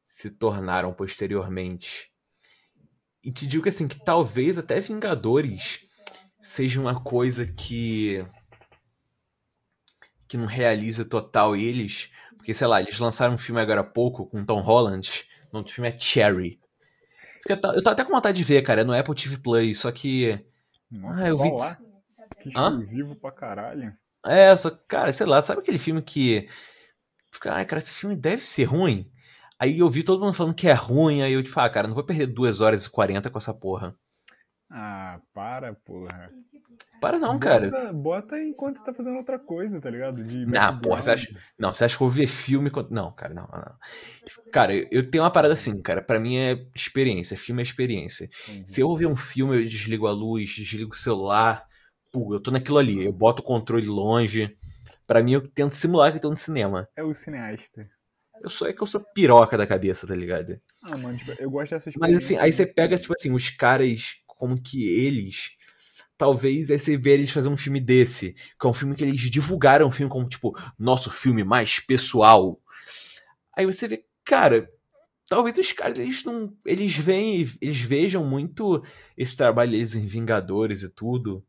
se tornaram posteriormente. E te digo assim, que talvez até Vingadores seja uma coisa que. que não realiza total eles. Porque, sei lá, eles lançaram um filme agora há pouco com Tom Holland. O nome do filme é Cherry. Eu tô até com vontade de ver, cara. É no Apple TV Plus, só que. Nossa, Ah, eu vi- lá. Que Hã? exclusivo pra caralho. É, só, cara, sei lá, sabe aquele filme que. Fica, ai, cara, esse filme deve ser ruim. Aí eu vi todo mundo falando que é ruim, aí eu, tipo, ah, cara, não vou perder 2 horas e 40 com essa porra. Ah, para, porra. Para não, cara. Bota, bota enquanto tá fazendo outra coisa, tá ligado? De Ah, porra, você acha- Não, você acha que eu vou ver filme quando. Não, cara, não, não. Cara, eu, eu tenho uma parada assim, cara. Pra mim é experiência. Filme é experiência. Se eu ver um filme, eu desligo a luz, desligo o celular. Pô, eu tô naquilo ali. Eu boto o controle longe. Pra mim, eu tento simular que eu tô no cinema. É o cineasta. Eu sou, é que eu sou piroca da cabeça, tá ligado? Ah, mano, tipo, eu gosto dessa Mas assim, aí você pega, tipo assim, os caras como que eles. Talvez aí você vê eles fazer um filme desse. Que é um filme que eles divulgaram o filme como, tipo, nosso filme mais pessoal. Aí você vê, cara, talvez os caras, eles não. Eles veem, eles vejam muito esse trabalho deles em Vingadores e tudo.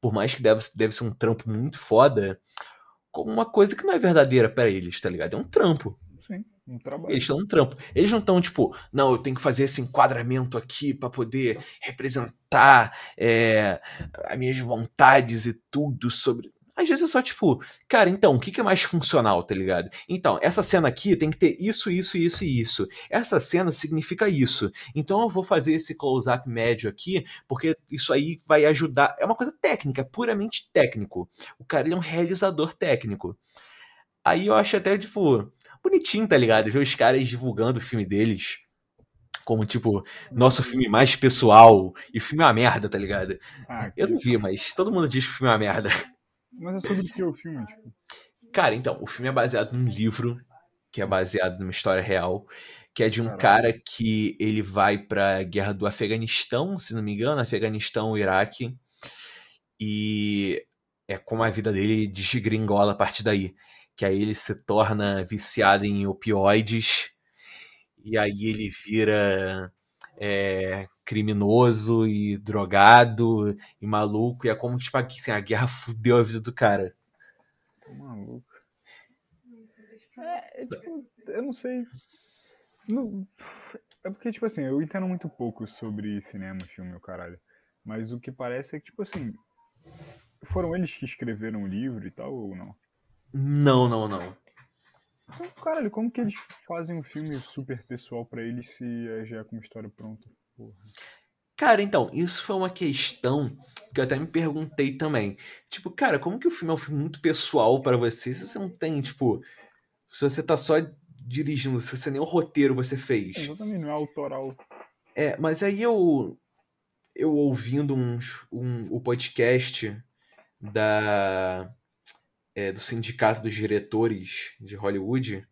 Por mais que deve, deve ser um trampo muito foda. Como uma coisa que não é verdadeira pra eles, tá ligado? É um trampo. Sim, um trabalho. Eles estão no trampo. Eles não estão, tipo, não, eu tenho que fazer esse enquadramento aqui pra poder representar é, as minhas vontades e tudo sobre. Às vezes é só, tipo, cara, então, o que que é mais funcional, tá ligado? Então, essa cena aqui tem que ter isso, isso, isso e isso. Essa cena significa isso. Então eu vou fazer esse close-up médio aqui, porque isso aí vai ajudar. É uma coisa técnica, puramente técnico. O cara é um realizador técnico. Aí eu acho até, tipo, bonitinho, tá ligado? Ver os caras divulgando o filme deles. Como, tipo, nosso filme mais pessoal. E o filme é uma merda, tá ligado? Ah, Eu não vi, mas todo mundo diz que o filme é uma merda. Mas é sobre o que o filme, tipo. Cara, então, o filme é baseado num livro, que é baseado numa história real, que é de um cara que ele vai pra guerra do Afeganistão, se não me engano, Afeganistão, Iraque, e é como a vida dele desgringola a partir daí. Que aí ele se torna viciado em opioides, e aí ele vira é, criminoso e drogado e maluco, e é como que tipo, assim, a guerra fudeu a vida do cara. Tô maluco. É, é, tipo, eu não sei. Não- é porque, tipo assim, eu entendo muito pouco sobre cinema, filme, o caralho. Mas o que parece é que, tipo assim. Foram eles que escreveram o livro e tal, ou não? Não, não, não. Então, caralho, como que eles fazem um filme super pessoal pra eles se é, já é com uma história pronta? Porra. Cara, então, isso foi uma questão que eu até me perguntei também. Tipo, cara, como que o filme é um filme muito pessoal pra você se você não tem, tipo, se você tá só dirigindo, se você nem o roteiro você fez? Exatamente, não é autoral. É, mas aí eu eu ouvindo uns, um, o podcast da é, do sindicato dos diretores de Hollywood,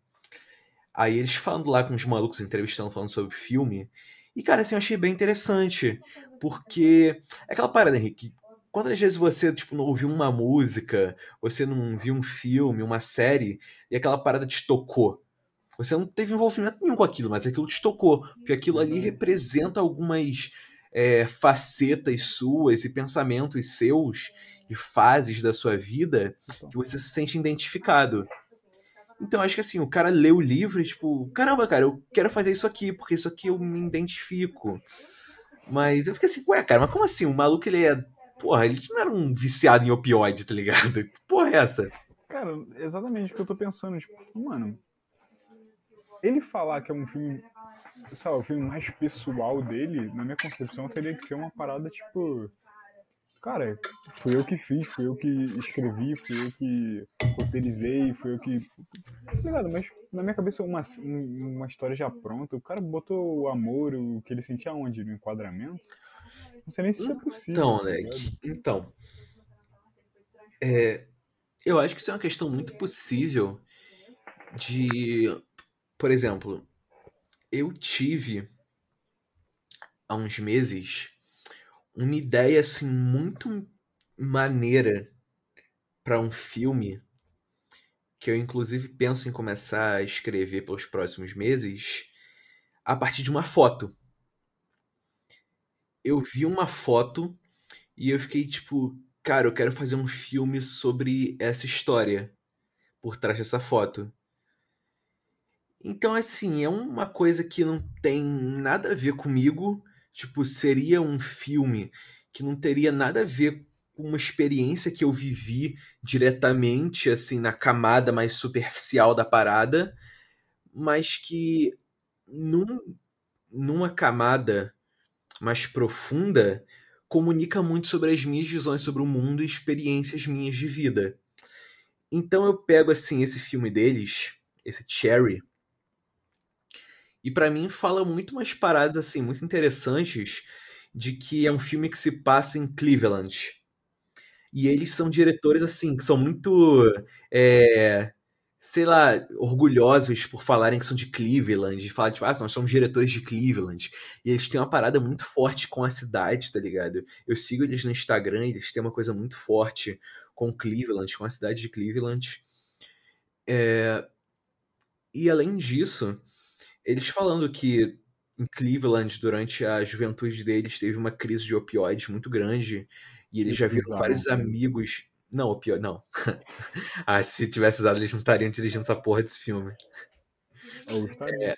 aí eles falando lá com os malucos entrevistando falando sobre filme, e cara, assim, eu achei bem interessante, porque é aquela parada, Henrique, quantas vezes você, tipo, não ouviu uma música, você não viu um filme, uma série, e aquela parada te tocou? Você não teve envolvimento nenhum com aquilo, mas aquilo te tocou. Porque aquilo ali representa algumas é, facetas suas e pensamentos seus e fases da sua vida que você se sente identificado. Então acho que assim, o cara lê o livro e tipo, caramba, cara, eu quero fazer isso aqui, porque isso aqui eu me identifico. Mas eu fiquei assim, ué, cara, mas como assim? O maluco ele é. Porra, ele não era um viciado em opioide, tá ligado? Que porra é essa? Cara, exatamente o que eu tô pensando. Tipo, mano, ele falar que é um filme, lá, o filme mais pessoal dele, na minha concepção, teria que ser uma parada tipo. Cara, fui eu que fiz, fui eu que escrevi, fui eu que roteirizei, fui eu que. Tá ligado? Mas na minha cabeça, uma, um- uma história já pronta, o cara botou o amor, o que ele sentia onde? No enquadramento? Não sei nem se isso é possível. Então, ligado? então. é, eu acho que isso é uma questão muito possível de. Por exemplo, eu tive há uns meses uma ideia assim muito maneira para um filme que eu inclusive penso em começar a escrever pelos próximos meses a partir de uma foto. eu vi uma foto e eu fiquei tipo, cara, eu quero fazer um filme sobre essa história por trás dessa foto. Então, assim, é uma coisa que não tem nada a ver comigo. Tipo, seria um filme que não teria nada a ver com uma experiência que eu vivi diretamente, assim, na camada mais superficial da parada, mas que num, numa camada mais profunda comunica muito sobre as minhas visões sobre o mundo e experiências minhas de vida. Então eu pego assim esse filme deles, esse Cherry, e para mim fala muito umas paradas assim muito interessantes de que é um filme que se passa em Cleveland. E eles são diretores assim que são muito é, sei lá, orgulhosos por falarem que são de Cleveland, de falar, tipo, ah, nós somos diretores de Cleveland. E eles têm uma parada muito forte com a cidade, tá ligado? Eu sigo eles no Instagram, eles têm uma coisa muito forte com Cleveland, com a cidade de Cleveland. É... E além disso, eles falando que em Cleveland, durante a juventude deles, teve uma crise de opioides muito grande. E eles já viram vários amigos. Não, opioides, não. ah, se tivesse usado, eles não estariam dirigindo essa porra desse filme. Ou estariam. É,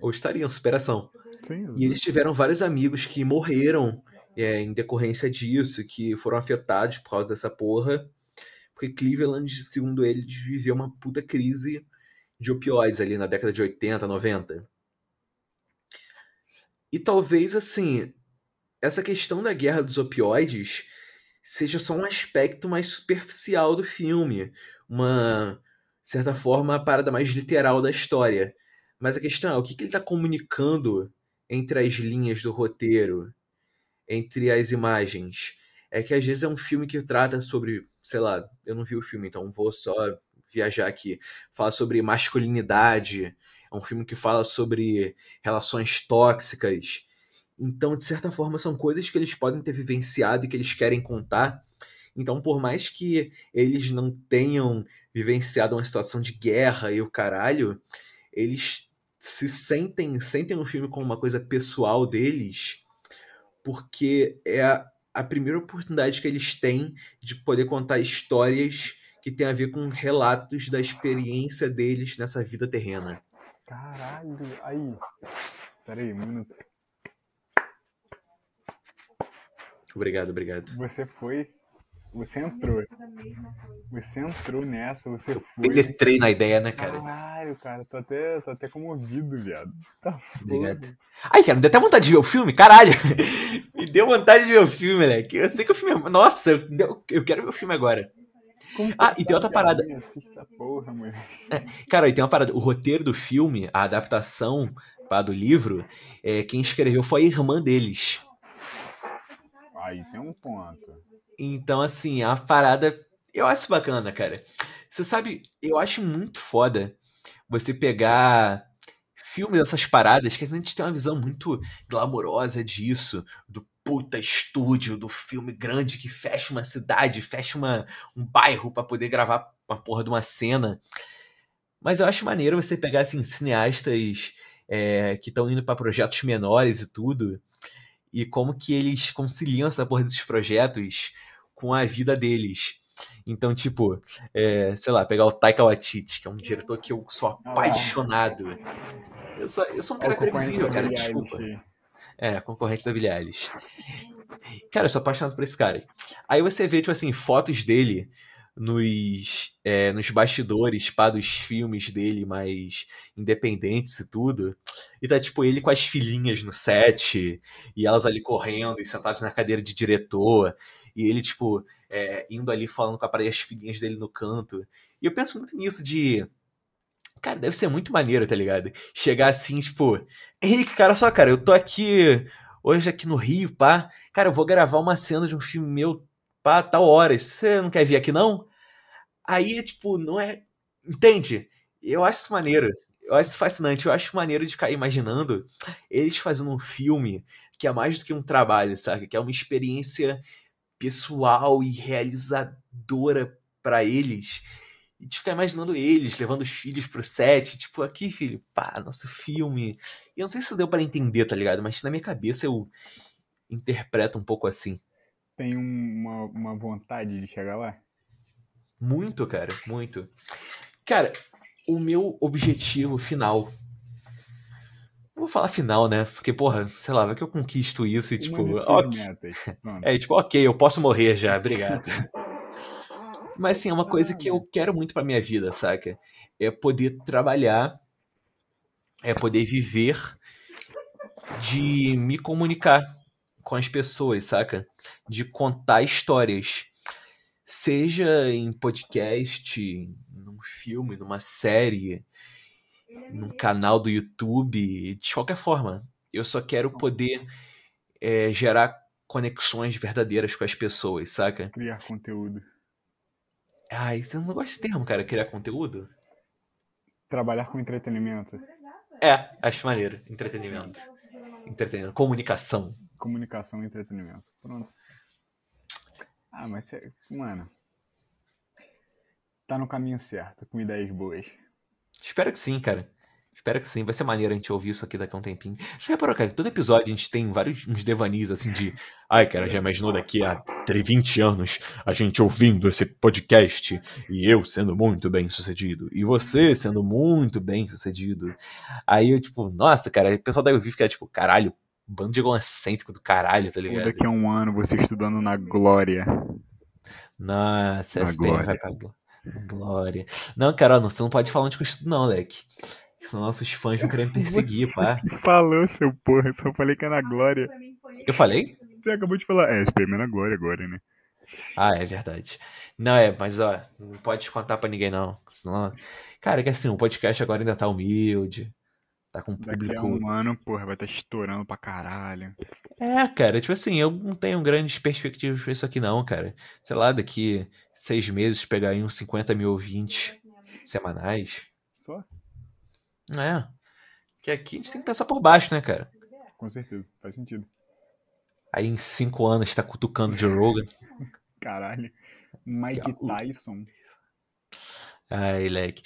ou estariam, superação. Sim, E eles tiveram vários amigos que morreram é, em decorrência disso, que foram afetados por causa dessa porra. Porque Cleveland, segundo eles, viveu uma puta crise de opioides ali na década de 80, 90. E talvez, assim, essa questão da guerra dos opioides seja só um aspecto mais superficial do filme. Uma, de certa forma, a parada mais literal da história. Mas a questão é, o que, que ele está comunicando entre as linhas do roteiro, entre as imagens? É que às vezes é um filme que trata sobre, sei lá, eu não vi o filme, então vou só viajar aqui. Fala sobre masculinidade, é um filme que fala sobre relações tóxicas. Então, de certa forma, são coisas que eles podem ter vivenciado e que eles querem contar. Então, por mais que eles não tenham vivenciado uma situação de guerra e o caralho, eles se sentem, sentem no filme como uma coisa pessoal deles, porque é a, a primeira oportunidade que eles têm de poder contar histórias que têm a ver com relatos da experiência deles nessa vida terrena. Caralho, aí. Pera aí, um minuto. Obrigado, obrigado. Você foi. Você entrou. Você entrou nessa, você foi. Penetrei na ideia, né, cara? Caralho, cara, tô até, tô até comovido, viado. Tá Obrigado. foda. Ai, cara, me deu até vontade de ver o filme, caralho. Me deu vontade de ver o filme, moleque. Eu sei que o filme é. Nossa, eu, eu quero ver o filme agora. Ah, e tem outra parada. essa porra, moleque? Cara, e tem uma parada. O roteiro do filme, a adaptação pá, do livro, é, quem escreveu foi a irmã deles. Aí tem um ponto. Então, assim, a parada. Eu acho bacana, cara. Você sabe, eu acho muito foda você pegar filmes dessas paradas que a gente tem uma visão muito glamourosa disso, do puta estúdio, do filme grande que fecha uma cidade, fecha uma, um bairro pra poder gravar uma porra de uma cena. Mas eu acho maneiro você pegar, assim, cineastas é, que estão indo pra projetos menores e tudo, e como que eles conciliam essa porra desses projetos com a vida deles. Então, tipo, é, sei lá, pegar o Taika Waititi, que é um diretor que eu sou apaixonado. Eu sou, eu sou um cara previsível, cara, desculpa. É, concorrente da Billie Eilish. Cara, eu sou apaixonado por esse cara. Aí você vê, tipo assim, fotos dele nos, é, nos bastidores, pá, dos filmes dele mais independentes e tudo. E tá, tipo, ele com as filhinhas no set, e elas ali correndo e sentadas na cadeira de diretor, e ele, tipo, é, indo ali falando com a parede, as filhinhas dele no canto. E eu penso muito nisso de. Cara, deve ser muito maneiro, tá ligado? Chegar assim, tipo, Henrique, cara, só, cara, eu tô aqui hoje aqui no Rio, pá. Cara, eu vou gravar uma cena de um filme meu, pá, tal hora. Você não quer vir aqui, não? Aí, tipo, não é. Entende? Eu acho isso maneiro. Eu acho isso fascinante. Eu acho maneiro de ficar imaginando eles fazendo um filme que é mais do que um trabalho, sabe? Que é uma experiência pessoal e realizadora pra eles. E de ficar imaginando eles levando os filhos pro set, tipo, aqui, filho, pá, nosso filme. E eu não sei se deu pra entender, tá ligado? Mas na minha cabeça eu interpreta um pouco assim. Tem um- uma, uma vontade de chegar lá? Muito, cara, muito. Cara, o meu objetivo final. Não vou falar final, né? Porque, porra, sei lá, vai que eu conquisto isso e, tipo, Uma de suas ok. metas. Pronto. É, tipo, ok, eu posso morrer já, obrigado. Mas, assim, é uma coisa que eu quero muito pra minha vida, saca? É poder trabalhar, é poder viver de me comunicar com as pessoas, saca? De contar histórias. Seja em podcast, num filme, numa série, num canal do YouTube, de qualquer forma. Eu só quero poder é, gerar conexões verdadeiras com as pessoas, saca? Criar conteúdo. Ah, isso eu não gosto desse termo, cara, criar conteúdo. Trabalhar com entretenimento. É, acho maneiro. Entretenimento. Entretenimento. Comunicação. Comunicação e entretenimento. Pronto. Ah, mas, mano. Tá no caminho certo, com ideias boas. Espero que sim, cara. Espero que sim. Vai ser maneiro a gente ouvir isso aqui daqui a um tempinho. Já reparou, cara? que Todo episódio a gente tem vários uns devanios assim de. Ai, cara, já imaginou daqui a 20 anos a gente ouvindo esse podcast e eu sendo muito bem sucedido e você sendo muito bem sucedido. Aí eu, tipo, nossa, cara, o pessoal ouvir e ficar tipo, caralho, bando de egocêntrico do caralho, tá ligado? daqui a um ano você estudando na Glória. Nossa, Na SPM glória. vai pra gló- glória. Não, cara, ó, você não pode falar onde que eu estudo, não, Leque. Senão nossos fãs vão querer me perseguir, Você pá. falou, seu porra. Só falei que é na Glória. Eu falei? Você acabou de falar. É, SPM é na Glória agora, né? Ah, é verdade. Não, é, mas ó, não pode contar pra ninguém, não. Senão... Cara, é que assim, o podcast agora ainda tá humilde. Tá com Daqui a público. um ano, porra, vai estar estourando pra caralho. É, cara, tipo assim, eu não tenho grandes perspectivas pra isso aqui, não, cara. Sei lá, daqui seis meses pegar aí uns 50 mil ouvintes semanais. É. Que aqui a gente tem que pensar por baixo, né, cara? Com certeza, faz sentido. Aí em cinco anos tá cutucando Joe Rogan. Caralho. Mike Que- Tyson. Ai, leque.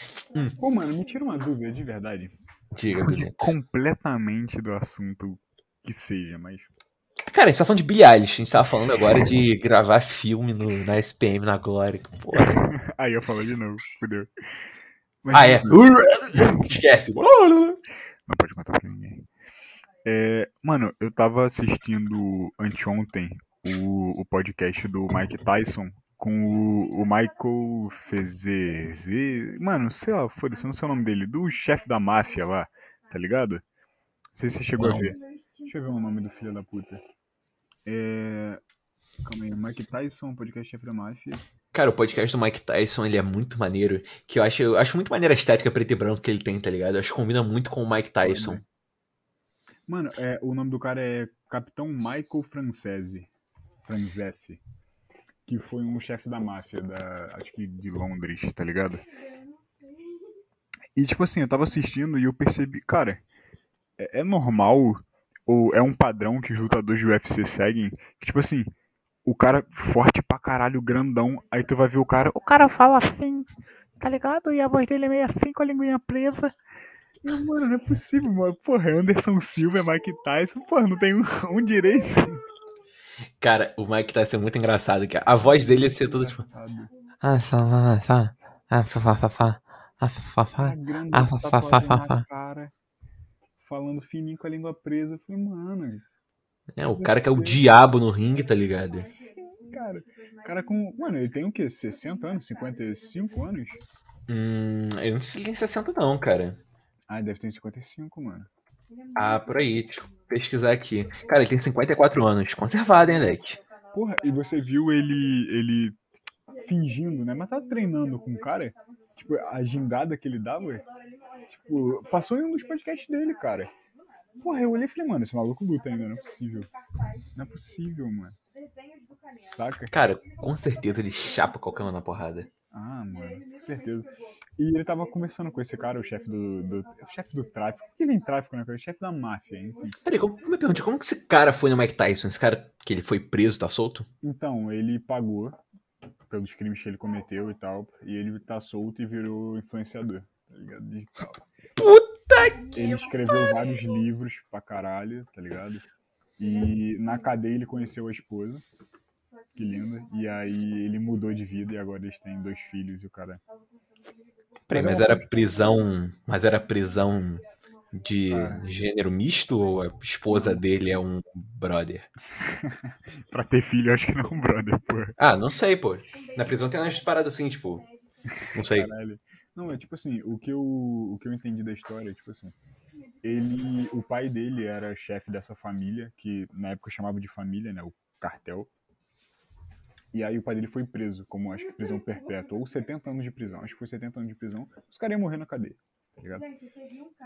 Pô, mano, me tira uma dúvida de verdade. Diga, Billy. completamente do assunto que seja, mas. Cara, a gente tá falando de Billie Eilish. A gente tava falando agora de gravar filme no, na SPM, na Glória. Porra. Aí eu falo de novo, fudeu. Mas, Ah, é. Esquece. Não pode contar pra ninguém. É, mano, eu tava assistindo anteontem o, o podcast do Mike Tyson com o, o Michael Fezeze. Mano, sei lá, foda-se, não sei o nome dele. Do chefe da máfia lá, tá ligado? Não sei se você chegou Não. a ver. Deixa eu ver o nome do filho da puta. É. Calma aí, Mike Tyson, podcast chefe da máfia. Cara, o podcast do Mike Tyson, ele é muito maneiro. Que eu acho, eu acho muito maneira a estética preto e branco que ele tem, tá ligado? Eu acho que combina muito com o Mike Tyson. Mano, é, o nome do cara é Capitão Michael Francese. Francese. Que foi um chefe da máfia, da, acho que de Londres, tá ligado? E tipo assim, eu tava assistindo e eu percebi, cara, é, é normal ou é um padrão que os lutadores do UFC seguem? Que, tipo assim, o cara forte pra caralho, grandão, aí tu vai ver o cara, o cara fala assim, tá ligado? E a voz dele é meio assim com a linguinha presa. E, mano, não é possível, mano. Porra, é Anderson Silva, é Mike Tyson, porra, não tem um, um direito. Cara, o Mike Tyson é muito engraçado, cara. A voz dele ia ser toda tipo. Ah, fá, fá, ah, fá, fá, fá, fá, ah, fá, A fá. grande Ah, fa- fa- fa- fa- tatuagem na cara, falando fininho com a língua presa. Eu falei, mano, É, o cara que é o diabo no ringue, tá ligado? cara, cara com. Mano, ele tem o quê? 60 anos? 55 anos? Hum, eu não sei se ele tem 60 não, cara. Ah, deve ter uns 55, mano. Ah, por aí, deixa eu pesquisar aqui. Cara, ele tem 54 anos. Conservado, hein, Leque? Porra, e você viu ele ele fingindo, né? Mas tá treinando com o cara. Tipo, a gingada que ele dava, tipo, passou em um dos podcasts dele, cara. Porra, eu olhei e falei, mano, esse maluco luta ainda, não é possível. Não é possível, mano. Saca? Cara, com certeza ele chapa qualquer um na porrada. Ah, mano, com certeza. E ele tava conversando com esse cara, o chefe do, do o chefe do tráfico. Por que vem tráfico, né? O chefe da máfia, enfim. Peraí, como, me pergunte, como que esse cara foi no Mike Tyson? Esse cara que ele foi preso, tá solto? Então, ele pagou pelos crimes que ele cometeu e tal. E ele tá solto e virou influenciador, tá ligado? Digital. Puta que. Ele escreveu vários livros pra caralho, tá ligado? E na cadeia ele conheceu a esposa. Que linda. E aí ele mudou de vida e agora eles têm dois filhos e o cara. Peraí, mas era prisão. Mas era prisão de Ah. gênero misto ou a esposa dele é um brother? Pra ter filho, eu acho que não, brother, porra. Ah, não sei, pô. Na prisão tem umas paradas assim, tipo. Não sei. Caralho. Não, é tipo assim, o que eu, o que eu entendi da história é tipo assim. Ele, o pai dele era chefe dessa família, que na época chamava de família, né, o cartel. E aí o pai dele foi preso, como acho que prisão perpétua, ou 70 anos de prisão, acho que foi 70 anos de prisão. Os caras iam morrer na cadeia, tá ligado?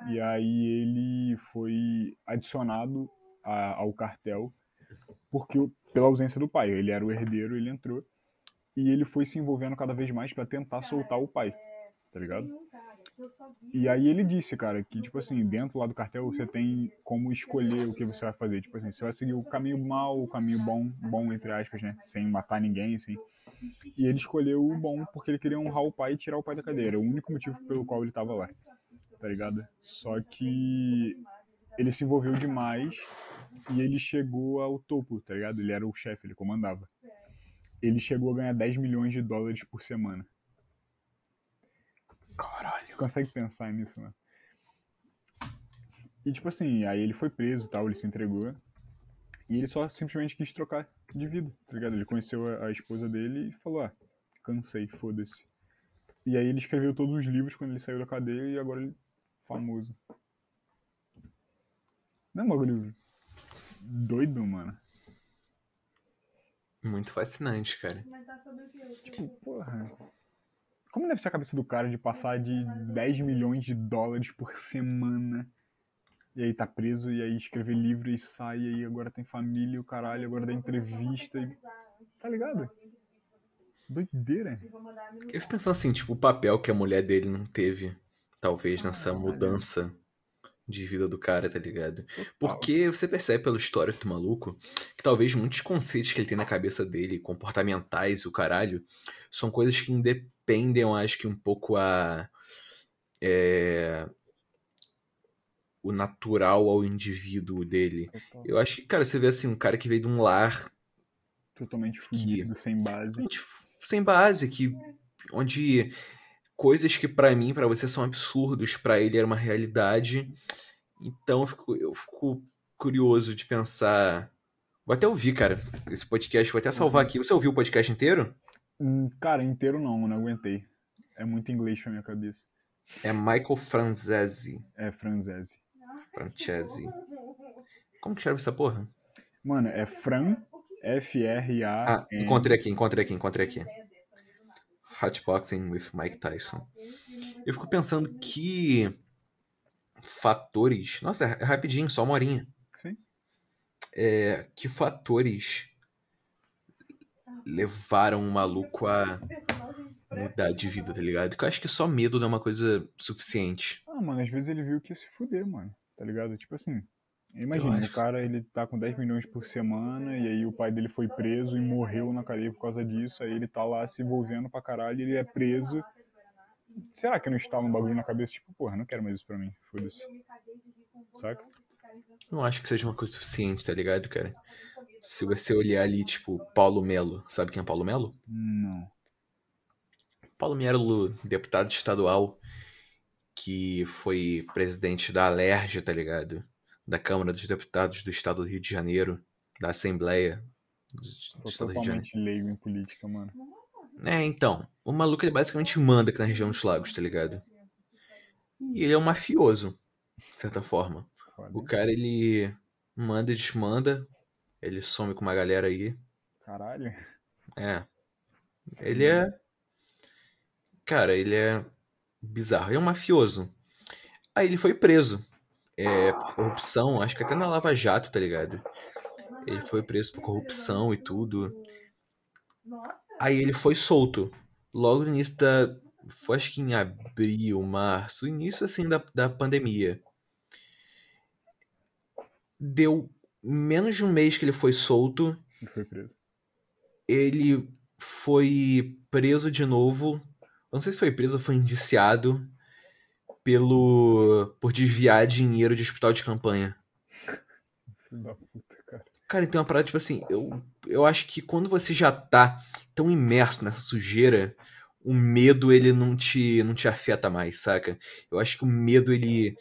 E aí ele foi adicionado a- ao cartel porque pela ausência do pai. Ele era o herdeiro, ele entrou e ele foi se envolvendo cada vez mais pra tentar soltar o pai, tá ligado? E aí ele disse, cara, que tipo assim, dentro lá do cartel você tem como escolher o que você vai fazer. Tipo assim, você vai seguir o caminho mal, o caminho bom, bom entre aspas, né? Sem matar ninguém, assim. E ele escolheu o bom porque ele queria honrar o pai e tirar o pai da cadeia. Era o único motivo pelo qual ele tava lá. Tá ligado? Só que ele se envolveu demais e ele chegou ao topo, tá ligado? Ele era o chefe, ele comandava. Ele chegou a ganhar 10 milhões de dólares por semana. Caralho. Consegue pensar nisso, mano? E tipo assim, aí ele foi preso e tal, ele se entregou. E ele só simplesmente quis trocar de vida, tá ligado? Ele conheceu a, a esposa dele e falou, ah, cansei, foda-se. E aí ele escreveu todos os livros quando ele saiu da cadeia e agora ele é famoso. Não é um bagulho doido, mano? Muito fascinante, cara. Tipo, porra. Como deve ser a cabeça do cara de passar de 10 milhões de dólares por semana e aí tá preso e aí escrever livro e sai e aí agora tem família e o caralho, agora dá entrevista e. Tá ligado? Doideira. Eu fico pensando assim, tipo, o papel que a mulher dele não teve, talvez, nessa mudança de vida do cara, tá ligado? Porque você percebe pelo histórico do maluco que talvez muitos conceitos que ele tem na cabeça dele, comportamentais e o caralho, são coisas que independem, eu acho que um pouco a. é, o natural ao indivíduo dele. Total. Eu acho que, cara, você vê assim, um cara que veio de um lar Totalmente fudido, sem base. Gente, sem base, que onde coisas que pra mim, pra você são absurdos, pra ele era uma realidade. Então eu fico, eu fico curioso de pensar. Vou até ouvir, cara, esse podcast, vou até salvar aqui. Você ouviu o podcast inteiro? Hum, Cara, inteiro não, não aguentei. É muito inglês pra minha cabeça. É Michael Franzese. É Franzese. Francese. Como que escreve essa porra? Mano, é Fran, Ah, F-R-A-N. encontrei aqui, encontrei aqui, encontrei aqui. Hotboxing with Mike Tyson. Eu fico pensando que fatores. Nossa, é rapidinho, só uma horinha. Sim. É, que fatores levaram o maluco a mudar de vida, tá ligado? Porque eu acho que só medo não é uma coisa suficiente. Ah, mano, às vezes ele viu que ia se fuder, mano. Tá ligado? Tipo assim. Imagina, o que- cara ele tá com 10 milhões por semana e aí o pai dele foi preso e morreu na cadeia por causa disso. Aí ele tá lá se envolvendo pra caralho e ele é preso. Será que não está um bagulho na cabeça? Tipo, porra, não quero mais isso pra mim. Foda-se. Saca? Não acho que seja uma coisa suficiente, tá ligado, cara? Se você olhar ali, tipo, Paulo Melo. Sabe quem é Paulo Melo? Não. Paulo Melo, deputado estadual, que foi presidente da Alerj, tá ligado? Da Câmara dos Deputados do Estado do Rio de Janeiro, da Assembleia do do Estado do Rio de Janeiro. totalmente leigo em política, mano. É, então, o maluco ele basicamente manda aqui na região dos lagos, tá ligado? E ele é um mafioso, de certa forma. Foda. O cara, ele manda e desmanda, ele some com uma galera aí, Caralho. É. Ele é. Cara, ele é bizarro. Ele é um mafioso. Aí ele foi preso. É, por corrupção, acho que até na Lava Jato, tá ligado? Ele foi preso por corrupção e tudo. Aí ele foi solto. Logo no início da. Foi acho que em abril, março, início assim da, da pandemia. Deu menos de um mês que ele foi solto Ele foi preso. ele foi preso de novo. Eu não sei se foi preso ou foi indiciado pelo por desviar dinheiro de hospital de campanha. Filho da puta, cara. Cara, então é uma parada, tipo assim, eu, eu acho que quando você já tá tão imerso nessa sujeira, o medo, ele não te, não te afeta mais, saca? Eu acho que o medo, ele...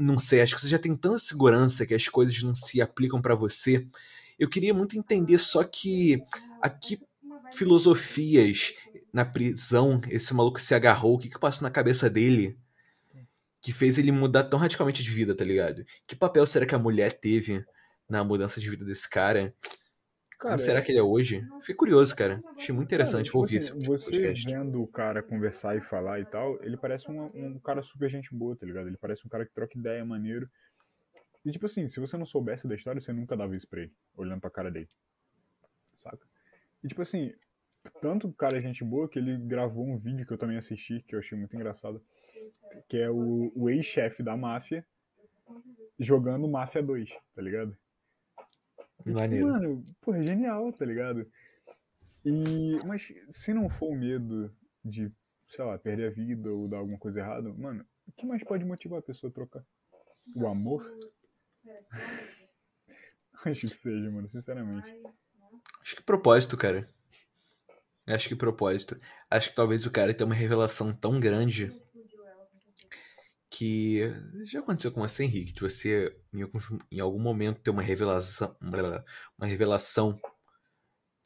Não sei, acho que você já tem tanta segurança que as coisas não se aplicam pra você. Eu queria muito entender só que aqui filosofias na prisão esse maluco se agarrou, o que que passou na cabeça dele que fez ele mudar tão radicalmente de vida, tá ligado? Que papel será que a mulher teve na mudança de vida desse cara? Como será que ele é hoje? Fiquei curioso, cara. Achei muito interessante. Cara, Vou ouvir tipo esse assim, Você podcast. vendo o cara conversar e falar e tal, ele parece um, um cara super gente boa, tá ligado? Ele parece um cara que troca ideia maneiro. E tipo assim, se você não soubesse da história, você nunca dava ele, olhando pra cara dele. Saca? E tipo assim, tanto o cara é gente boa que ele gravou um vídeo que eu também assisti, que eu achei muito engraçado. Que é o, o ex-chefe da máfia jogando Máfia 2, tá ligado? Maneiro. Mano, pô, é genial, tá ligado? E, mas se não for o medo de, sei lá, perder a vida ou dar alguma coisa errada, mano, o que mais pode motivar a pessoa a trocar? O amor? Acho que seja, mano, sinceramente. Acho que propósito, cara. Acho que propósito. Acho que talvez o cara tenha uma revelação tão grande que já aconteceu com você, Henrique, de você em algum, em algum momento ter uma revelação, uma revelação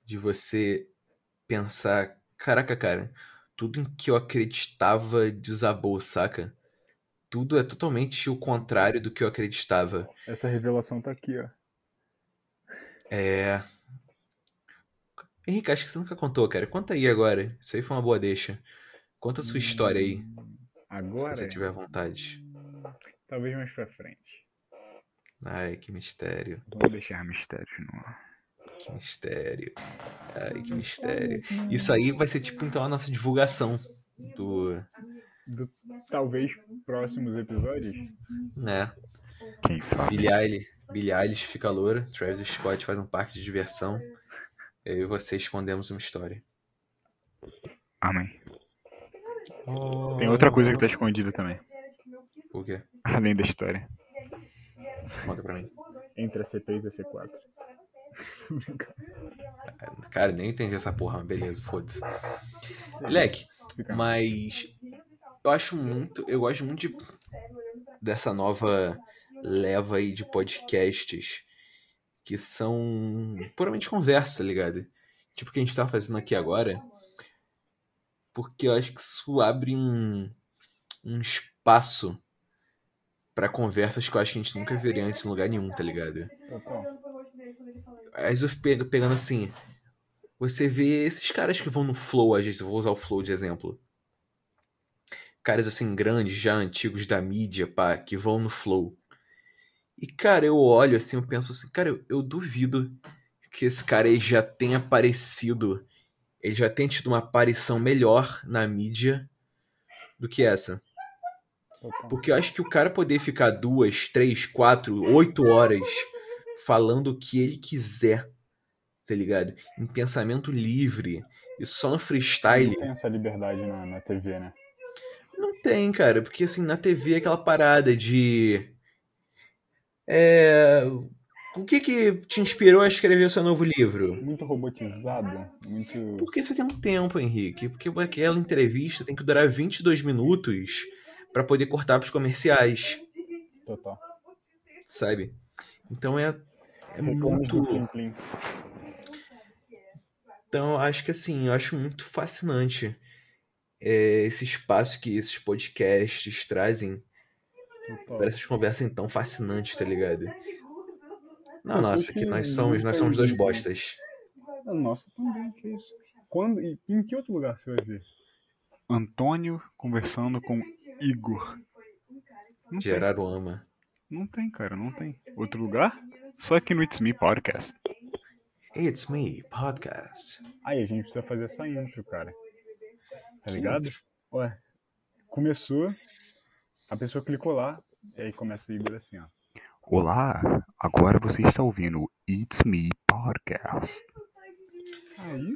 de você pensar, caraca, cara, tudo em que eu acreditava desabou, saca? Tudo é totalmente o contrário do que eu acreditava. Essa revelação tá aqui, ó. É. Henrique, acho que você nunca contou, cara. Conta aí agora. Isso aí foi uma boa deixa. Conta a sua história aí, se Agora, você tiver vontade. talvez mais pra frente. Ai, que mistério. Vamos deixar mistérios no ar. Que mistério. Ai, que mistério. Isso aí vai ser tipo então a nossa divulgação do. Do, talvez próximos episódios. né? Quem sabe? Billie Eilish, Billie Eilish fica loura, Travis Scott faz um parque de diversão. Eu e você escondemos uma história. Amém. Tem outra coisa que tá escondida também, O quê? além da história. Conta pra mim. Entre a C3 e a C4. Cara, nem entendi essa porra, mas beleza, foda-se. Leque, mas eu acho muito, eu gosto muito de, dessa nova leva aí de podcasts que são puramente conversa, tá ligado? Tipo o que a gente tá fazendo aqui agora. Porque eu acho que isso abre um, um espaço pra conversas que eu acho que a gente nunca veria antes em lugar nenhum, tá ligado? Aí eu fico pe- pegando assim. Você vê esses caras que vão no Flow, às vezes, eu vou usar o Flow de exemplo. Caras assim, grandes, já antigos da mídia, pá, que vão no Flow. E, cara, eu olho assim, eu penso assim, cara, eu, eu duvido que esse cara aí já tenha aparecido. Ele já tenha tido uma aparição melhor na mídia do que essa. Porque eu acho que o cara poder ficar duas, três, quatro, oito horas falando o que ele quiser, tá ligado? Em pensamento livre e só no freestyle. Não tem essa liberdade na, na TV, né? Não tem, cara, porque assim, na TV é aquela parada de. É. O que que te inspirou a escrever o seu novo livro? Muito robotizado, muito. Porque você tem um tempo, Henrique. Porque aquela entrevista tem que durar 22 minutos pra poder cortar pros comerciais, Total. sabe? Então é. É muito. Então, acho que assim, eu acho muito fascinante é, esse espaço que esses podcasts trazem para essas conversas tão fascinantes, tá ligado? Não, nossa, aqui que nós somos, nós somos dois bostas. Ah, Nossa, também, que isso. Quando, e em que outro lugar você vai ver? Antônio conversando com Igor. Não De tem, Araruama. não tem, cara, não tem. Outro lugar? Só aqui no It's Me Podcast. It's me, podcast. Aí a gente precisa fazer essa intro, cara. Tá Que ligado? Ué, começou, a pessoa clicou lá, e aí começa o Igor assim, ó. Olá, agora você está ouvindo o It's Me Podcast.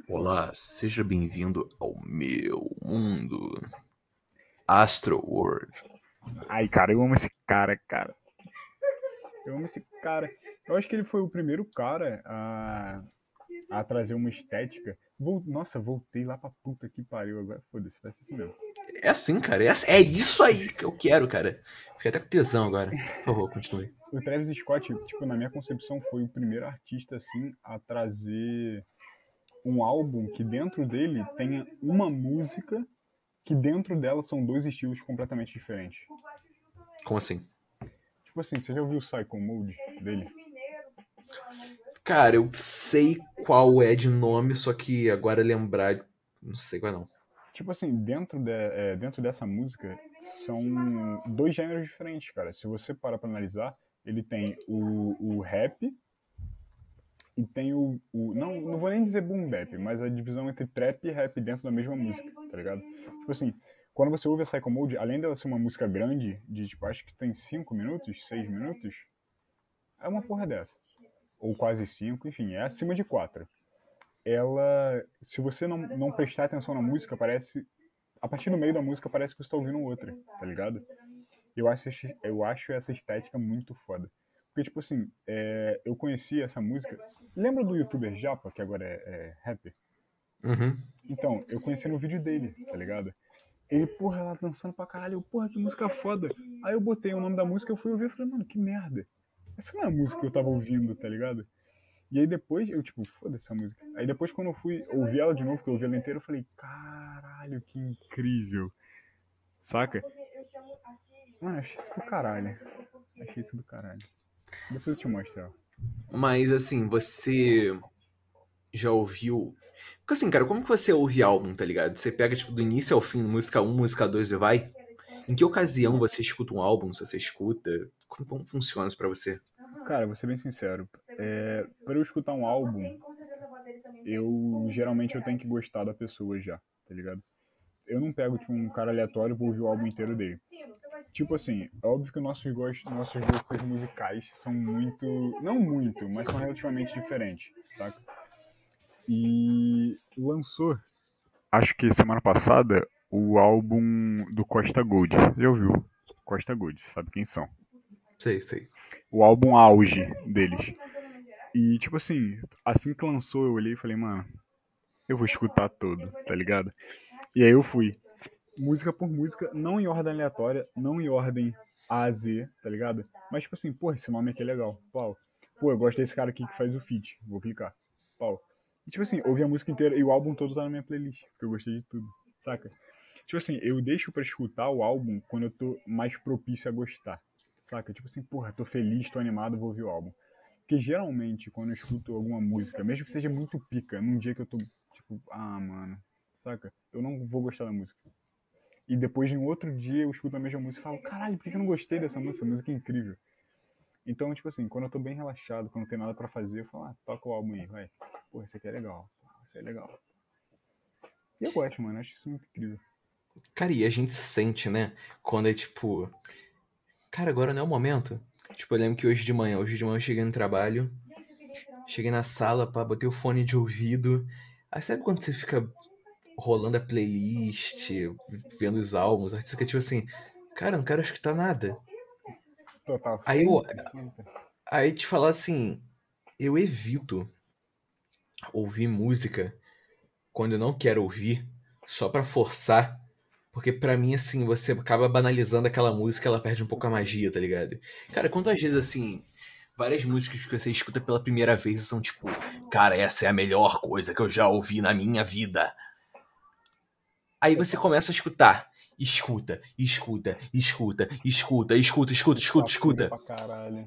Olá, seja bem-vindo ao meu mundo. Astro World. Ai, cara, eu amo esse cara, cara. Eu amo esse cara. Eu acho que ele foi o primeiro cara a, a trazer uma estética. Nossa, voltei lá pra puta que pariu agora. Foda-se, vai ser assim mesmo. É assim, cara. É, assim- é isso aí que eu quero, cara. Fiquei até com tesão agora. Por favor, continue. O Travis Scott, tipo, na minha concepção, foi o primeiro artista, assim, a trazer um álbum que dentro dele tenha uma música que dentro dela são dois estilos completamente diferentes. Como assim? Tipo assim, você já ouviu o Psycho Mode dele? Cara, eu sei qual é de nome, só que agora lembrar. Não sei qual é não. Tipo assim, dentro, de, é, dentro dessa música são dois gêneros diferentes, cara. Se você parar pra analisar, ele tem o, o rap e tem o, o. não, não vou nem dizer boom bap, mas a divisão entre trap e rap dentro da mesma música, tá ligado? Tipo assim, quando você ouve a Psycho Mode, além dela ser uma música grande, de tipo, acho que tem 5 minutos, 6 minutos, é uma porra dessa. Ou quase 5, enfim, é acima de 4 ela, se você não, não prestar atenção na música, parece, a partir do meio da música parece que você tá ouvindo outra, tá ligado? Eu acho, eu acho essa estética muito foda. Porque, tipo assim, é, eu conheci essa música, lembra do youtuber Japa, que agora é, é rapper? Uhum. Então, eu conheci no vídeo dele, tá ligado? Ele, porra, lá dançando pra caralho, eu, porra, que música foda. Aí eu botei o nome da música, eu fui ouvir e falei, mano, que merda. Essa não é a música que eu tava ouvindo, tá ligado? E aí depois, eu tipo, foda-se a música. Aí depois quando eu fui ouvir ela de novo, que eu ouvi ela inteira, eu falei, caralho, que incrível. Saca? Mano, achei isso do caralho. Achei isso do caralho. Depois eu te mostro ela. Mas assim, você já ouviu. Porque assim, cara, como que você ouve álbum, tá ligado? Você pega, tipo, do início ao fim, música 1, música 2 e vai? Em que ocasião você escuta um álbum, se você escuta? Como, como funciona isso pra você? Cara, vou ser bem sincero. É, pra eu escutar um álbum, eu geralmente eu tenho que gostar da pessoa já, tá ligado? Eu não pego tipo, um cara aleatório e vou ouvir o álbum inteiro dele. Tipo assim, é óbvio que nossos gostos, nossos gostos musicais são muito. Não muito, mas são relativamente diferentes, saca? E lançou, acho que semana passada, o álbum do Costa Gold. Já ouviu? Costa Gold, sabe quem são? Sei, sei. o álbum auge deles. E, tipo assim, assim que lançou, eu olhei e falei, mano, eu vou escutar todo, tá ligado? E aí eu fui, música por música, não em ordem aleatória, não em ordem A Z, tá ligado? Mas, tipo assim, pô, esse nome aqui é legal, pau. Pô, eu gosto desse cara aqui que faz o feat, vou clicar, pau. E, tipo assim, ouvi a música inteira e o álbum todo tá na minha playlist, porque eu gostei de tudo, saca? Tipo assim, eu deixo pra escutar o álbum quando eu tô mais propício a gostar, saca? Tipo assim, porra, tô feliz, tô animado, vou ouvir o álbum. Porque geralmente, quando eu escuto alguma música, mesmo que seja muito pica, num dia que eu tô, tipo, ah, mano, saca? Eu não vou gostar da música. E depois, em outro dia, eu escuto a mesma música e falo, caralho, por que eu não gostei dessa música? A música é incrível. Então, tipo assim, quando eu tô bem relaxado, quando não tem nada pra fazer, eu falo, ah, toca o álbum aí, vai. Porra, esse aqui é legal. Esse é legal. E eu gosto, mano, acho isso muito incrível. Cara, e a gente sente, né? Quando é tipo. Cara, agora não é o momento. Tipo, eu lembro que hoje de manhã, hoje de manhã eu cheguei no trabalho, cheguei na sala, pá, botei o fone de ouvido. Aí sabe quando você fica rolando a playlist, vendo os álbuns, você fica tipo assim, cara, não quero escutar nada. Total. Aí eu-. Aí te falar assim, eu evito ouvir música quando eu não quero ouvir, só pra forçar, porque para mim, assim, você acaba banalizando aquela música, ela perde um pouco a magia, tá ligado? Cara, quantas vezes, assim, várias músicas que você escuta pela primeira vez são tipo, cara, essa é a melhor coisa que eu já ouvi na minha vida. Aí você começa a escutar. Escuta, escuta, escuta, escuta, escuta, escuta, escuta, escuta.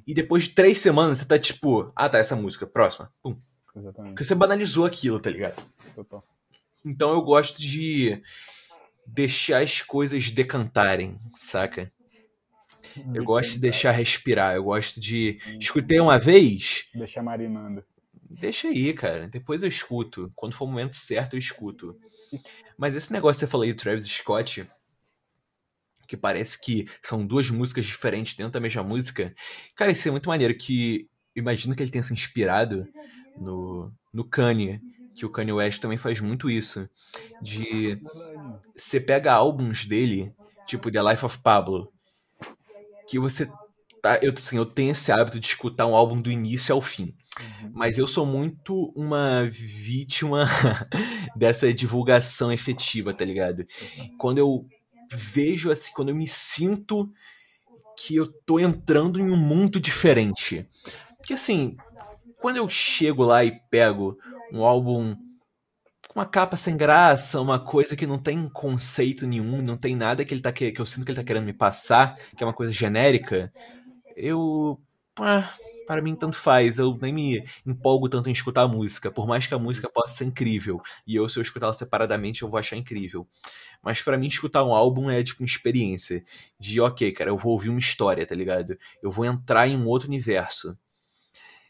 E depois de três semanas você tá tipo, ah tá, essa música, próxima. Pum. Exatamente. Porque você banalizou aquilo, tá ligado? Então eu gosto de deixar as coisas decantarem, saca? Eu gosto de deixar respirar, eu gosto de. Escutei uma vez, Deixar marinando. deixa aí, cara. Depois eu escuto. Quando for o momento certo, eu escuto. Mas esse negócio que você falou aí do Travis Scott, que parece que são duas músicas diferentes dentro da mesma música, cara, isso é muito maneiro. Que imagino que ele tenha se inspirado no, no Kanye, que o Kanye West também faz muito isso. De. Você pega álbuns dele, tipo The Life of Pablo, que você tá, eu, assim, eu tenho esse hábito de escutar um álbum do início ao fim. Uhum. Mas eu sou muito uma vítima dessa divulgação efetiva, tá ligado? Quando eu vejo assim, quando eu me sinto que eu tô entrando em um mundo diferente. Porque assim, quando eu chego lá e pego um álbum uma capa sem graça, uma coisa que não tem conceito nenhum, não tem nada que ele tá que, que eu sinto que ele tá querendo me passar, que é uma coisa genérica, eu ah, para mim tanto faz, eu nem me empolgo tanto em escutar a música, por mais que a música possa ser incrível, e eu se eu escutar ela separadamente eu vou achar incrível. Mas para mim escutar um álbum é tipo uma experiência de, OK, cara, eu vou ouvir uma história, tá ligado? Eu vou entrar em um outro universo.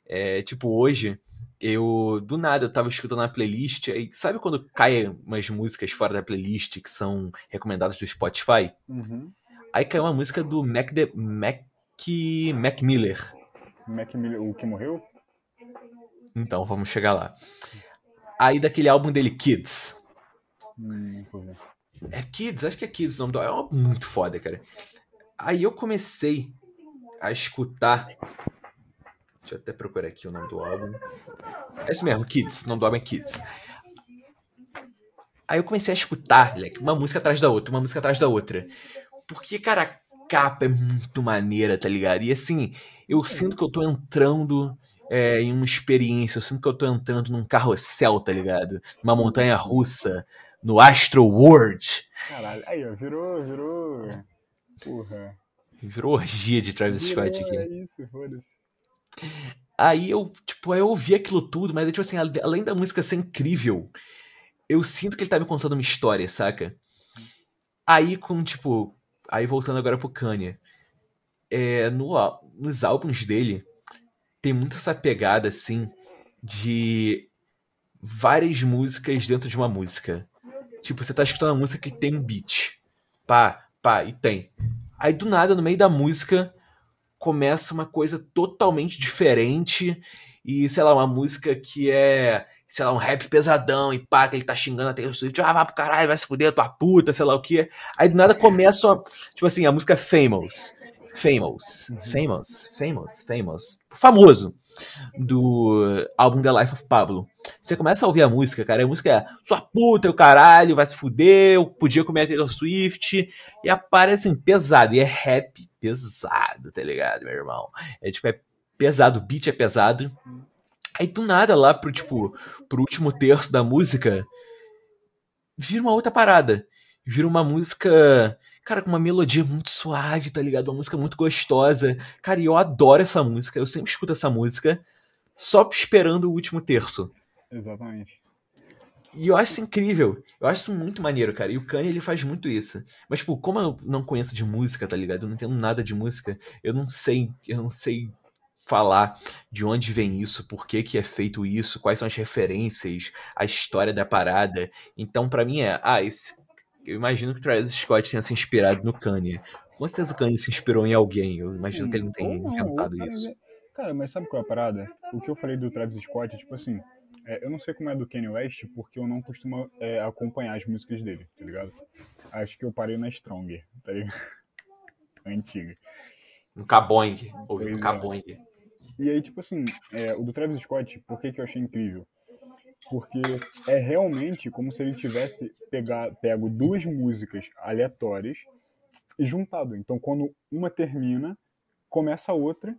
É, tipo, hoje, eu, do nada, eu tava escutando a playlist, e sabe quando caem umas músicas fora da playlist que são recomendadas do Spotify? Uhum. Aí caiu uma música do Mac, de, Mac, Mac Miller. Mac Miller, o que morreu? Então, vamos chegar lá. Aí daquele álbum dele, Kids. Hum. É Kids, acho que é Kids o nome do álbum. É um álbum muito foda, cara. Aí eu comecei a escutar. Deixa eu até procurar aqui o nome do álbum. É isso mesmo, Kids. O nome do álbum é Kids. Aí eu comecei a escutar, moleque, uma música atrás da outra, uma música atrás da outra. Porque, cara, a capa é muito maneira, tá ligado? E assim, eu sinto que eu tô entrando é, em uma experiência, eu sinto que eu tô entrando num carrossel, tá ligado? Numa montanha russa, no Astro World. Caralho, aí, ó, virou, virou. Porra. Virou orgia de Travis Virou, Scott aqui. É isso, foda-se. Aí eu, tipo, eu ouvi aquilo tudo, mas tipo assim, além da música ser incrível, eu sinto que ele tá me contando uma história, saca? Aí com, tipo, aí voltando agora pro Kanye, é, no, nos álbuns dele, tem muito essa pegada, assim, de várias músicas dentro de uma música. Tipo, você tá escutando uma música que tem um beat. Pá, pá, e tem. Aí do nada, no meio da música, começa uma coisa totalmente diferente e, sei lá, uma música que é, sei lá, um rap pesadão e pá, que ele tá xingando a Taylor Swift, ah, vai pro caralho, vai se fuder, tua puta, sei lá o que. Aí do nada começa, uma, tipo assim, a música Famous. Famous, famous, famous, famous. Famoso. Do álbum The Life of Pablo. Você começa a ouvir a música, cara, a música é sua puta, o caralho, vai se fuder, eu podia comer a Taylor Swift. E aparece assim, pesado. E é rap pesado, tá ligado, meu irmão? É tipo, é pesado, o beat é pesado. Aí do nada, lá pro, tipo, pro último terço da música, vira uma outra parada. Vira uma música, cara, com uma melodia muito suave, tá ligado? Uma música muito gostosa. Cara, e eu adoro essa música, eu sempre escuto essa música, só esperando o último terço. Exatamente. E eu acho isso incrível. Eu acho isso muito maneiro, cara. E o Kanye, ele faz muito isso. Mas, tipo, como eu não conheço de música, tá ligado? Eu não entendo nada de música. Eu não sei, eu não sei falar de onde vem isso, por que que é feito isso, quais são as referências, a história da parada. Então, pra mim é, ah, esse, eu imagino que o Travis Scott tenha se inspirado no Kanye. Com certeza o Kanye se inspirou em alguém. Eu imagino que ele não tenha inventado isso. Cara, mas sabe qual é a parada? O que eu falei do Travis Scott, tipo assim, é, eu não sei como é do Kanye West, porque eu não costumo é, acompanhar as músicas dele, tá ligado? Acho que eu parei na Stronger, tá ligado? Antiga. No Caboing. Ouvi no Pois é. E aí, tipo assim, é, o do Travis Scott, por que, que eu achei incrível? Porque é realmente como se ele tivesse pegar, pego duas músicas aleatórias e juntado. Então, quando uma termina, começa a outra,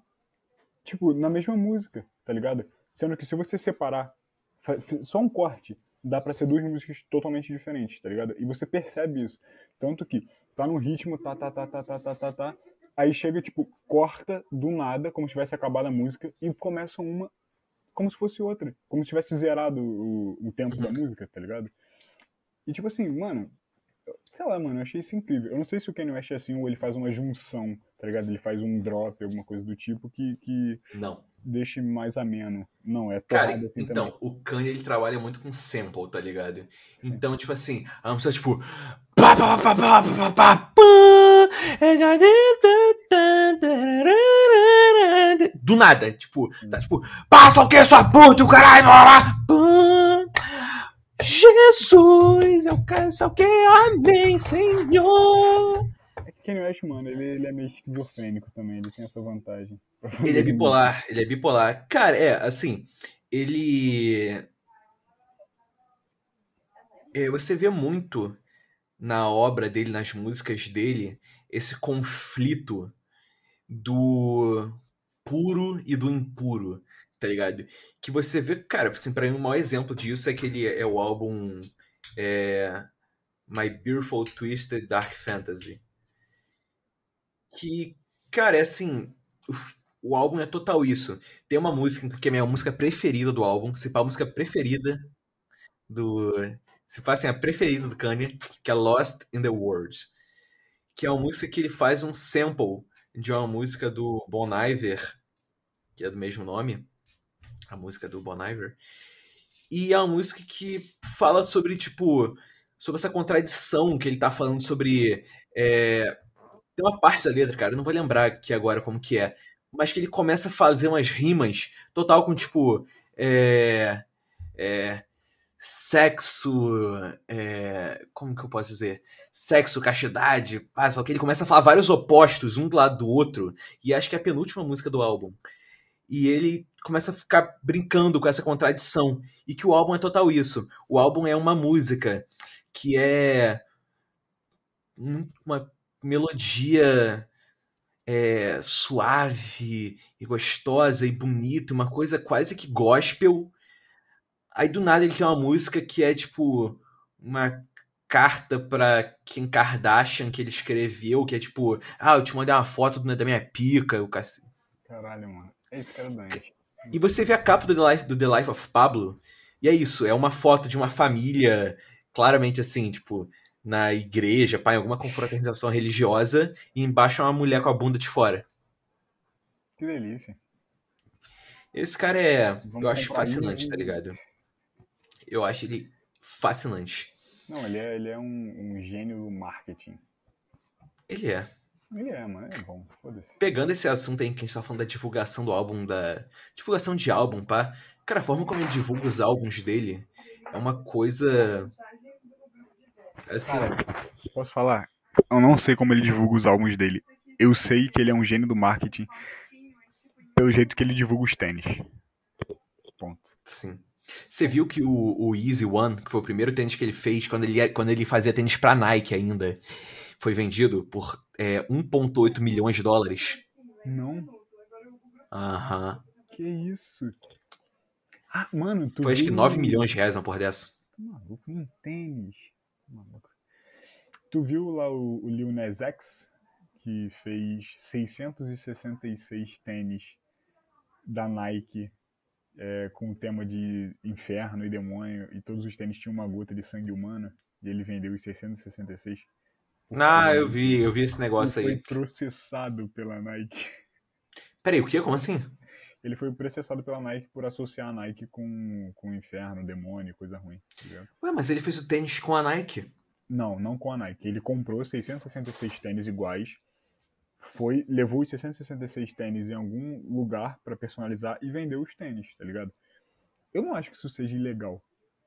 tipo, na mesma música, tá ligado? Sendo que se você separar, só um corte, dá pra ser duas músicas totalmente diferentes, tá ligado? E você percebe isso. Tanto que tá no ritmo, tá, tá, tá, tá, tá, tá, tá, tá. Aí chega, tipo, corta do nada, como se tivesse acabado a música, e começa uma como se fosse outra. Como se tivesse zerado o, o tempo da música, tá ligado? E tipo assim, mano, Sei lá, mano, eu achei isso incrível. Eu não sei se o Kanye West é assim ou ele faz uma junção, tá ligado? Ele faz um drop, alguma coisa do tipo que. que... Não. Deixe mais ameno. Não, é Cara, assim então, também. o Kanye ele trabalha muito com sample, tá ligado? Então, é. tipo assim, a música tipo. Pá, pá, pá, pá, pá, pá, pá, do nada, tipo, tá tipo, passa o que, sua puta, o caralho, blá, blá, blá. Jesus, eu quero o que, amém, Senhor. É que Kanye West, mano, ele, ele é meio esquizofrênico também, ele tem essa vantagem. Ele é bipolar, ele é bipolar. Cara, é, assim, ele. É, você vê muito na obra dele, nas músicas dele, esse conflito do puro e do impuro, tá ligado? Que você vê, cara, assim, pra mim o maior exemplo disso é que ele é o álbum é, My Beautiful Twisted Dark Fantasy. Que, cara, é assim, o, o álbum é total isso. Tem uma música que é a minha música preferida do álbum, se pá, a música preferida do. Se pá, assim, a preferida do Kanye, que é Lost in the World. Que é uma música que ele faz um sample de uma música do Bon Iver, que é do mesmo nome, a música do Bon Iver. E é uma música que fala sobre, tipo, sobre essa contradição que ele tá falando sobre. É... Tem uma parte da letra, cara, eu não vou lembrar aqui agora como que é, mas que ele começa a fazer umas rimas total com, tipo. É... É sexo. É, como que eu posso dizer? Sexo, castidade, pá, só que ele começa a falar vários opostos, um do lado do outro, e acho que é a penúltima música do álbum. E ele começa a ficar brincando com essa contradição. E que o álbum é total isso. O álbum é uma música que é uma melodia é, suave e gostosa e bonita, uma coisa quase que gospel Aí do nada ele tem uma música que é tipo uma carta pra Kim Kardashian que ele escreveu, que é tipo, ah, eu te mandei uma foto da minha pica, o cacete. Caralho, mano. É isso, cara doente. E você vê a capa do The, Life, do The Life of Pablo, e é isso, é uma foto de uma família, claramente assim, tipo, na igreja, pá, em alguma confraternização religiosa, e embaixo é uma mulher com a bunda de fora. Que delícia. Esse cara é. Vamos eu acho fascinante, tá ligado? Eu acho ele fascinante. Não, ele é, ele é um, um gênio do marketing. Ele é. Ele é, mano, é bom, foda-se. Pegando esse assunto aí que a gente tá falando da divulgação do álbum, da. Divulgação de álbum, pá. Cara, a forma como ele divulga os álbuns dele é uma coisa. Assim. Cara, posso falar? Eu não sei como ele divulga os álbuns dele. Eu sei que ele é um gênio do marketing pelo jeito que ele divulga os tênis. Ponto. Sim. Você viu que o, o Easy One, que foi o primeiro tênis que ele fez quando ele, quando ele fazia tênis pra Nike ainda, foi vendido por é, 1,8 milhões de dólares? Não. Aham. Que isso? Ah, mano, tu Foi acho que 9 milhões de reais uma porra dessa. Tá maluco, um tênis. Tá maluco. Tu viu lá o, o Lil Nas X, que fez 666 tênis da Nike é, com o tema de inferno e demônio, e todos os tênis tinham uma gota de sangue humana, e ele vendeu os 666. Ah, eu vi, eu vi esse negócio ele aí. Foi processado pela Nike. Peraí, o que? Como assim? Ele foi processado pela Nike por associar a Nike com, com o inferno, demônio, coisa ruim. Tá Ué, mas ele fez o tênis com a Nike? Não, não com a Nike. Ele comprou 666 tênis iguais foi, levou os 666 tênis em algum lugar para personalizar e vendeu os tênis, tá ligado? Eu não acho que isso seja ilegal.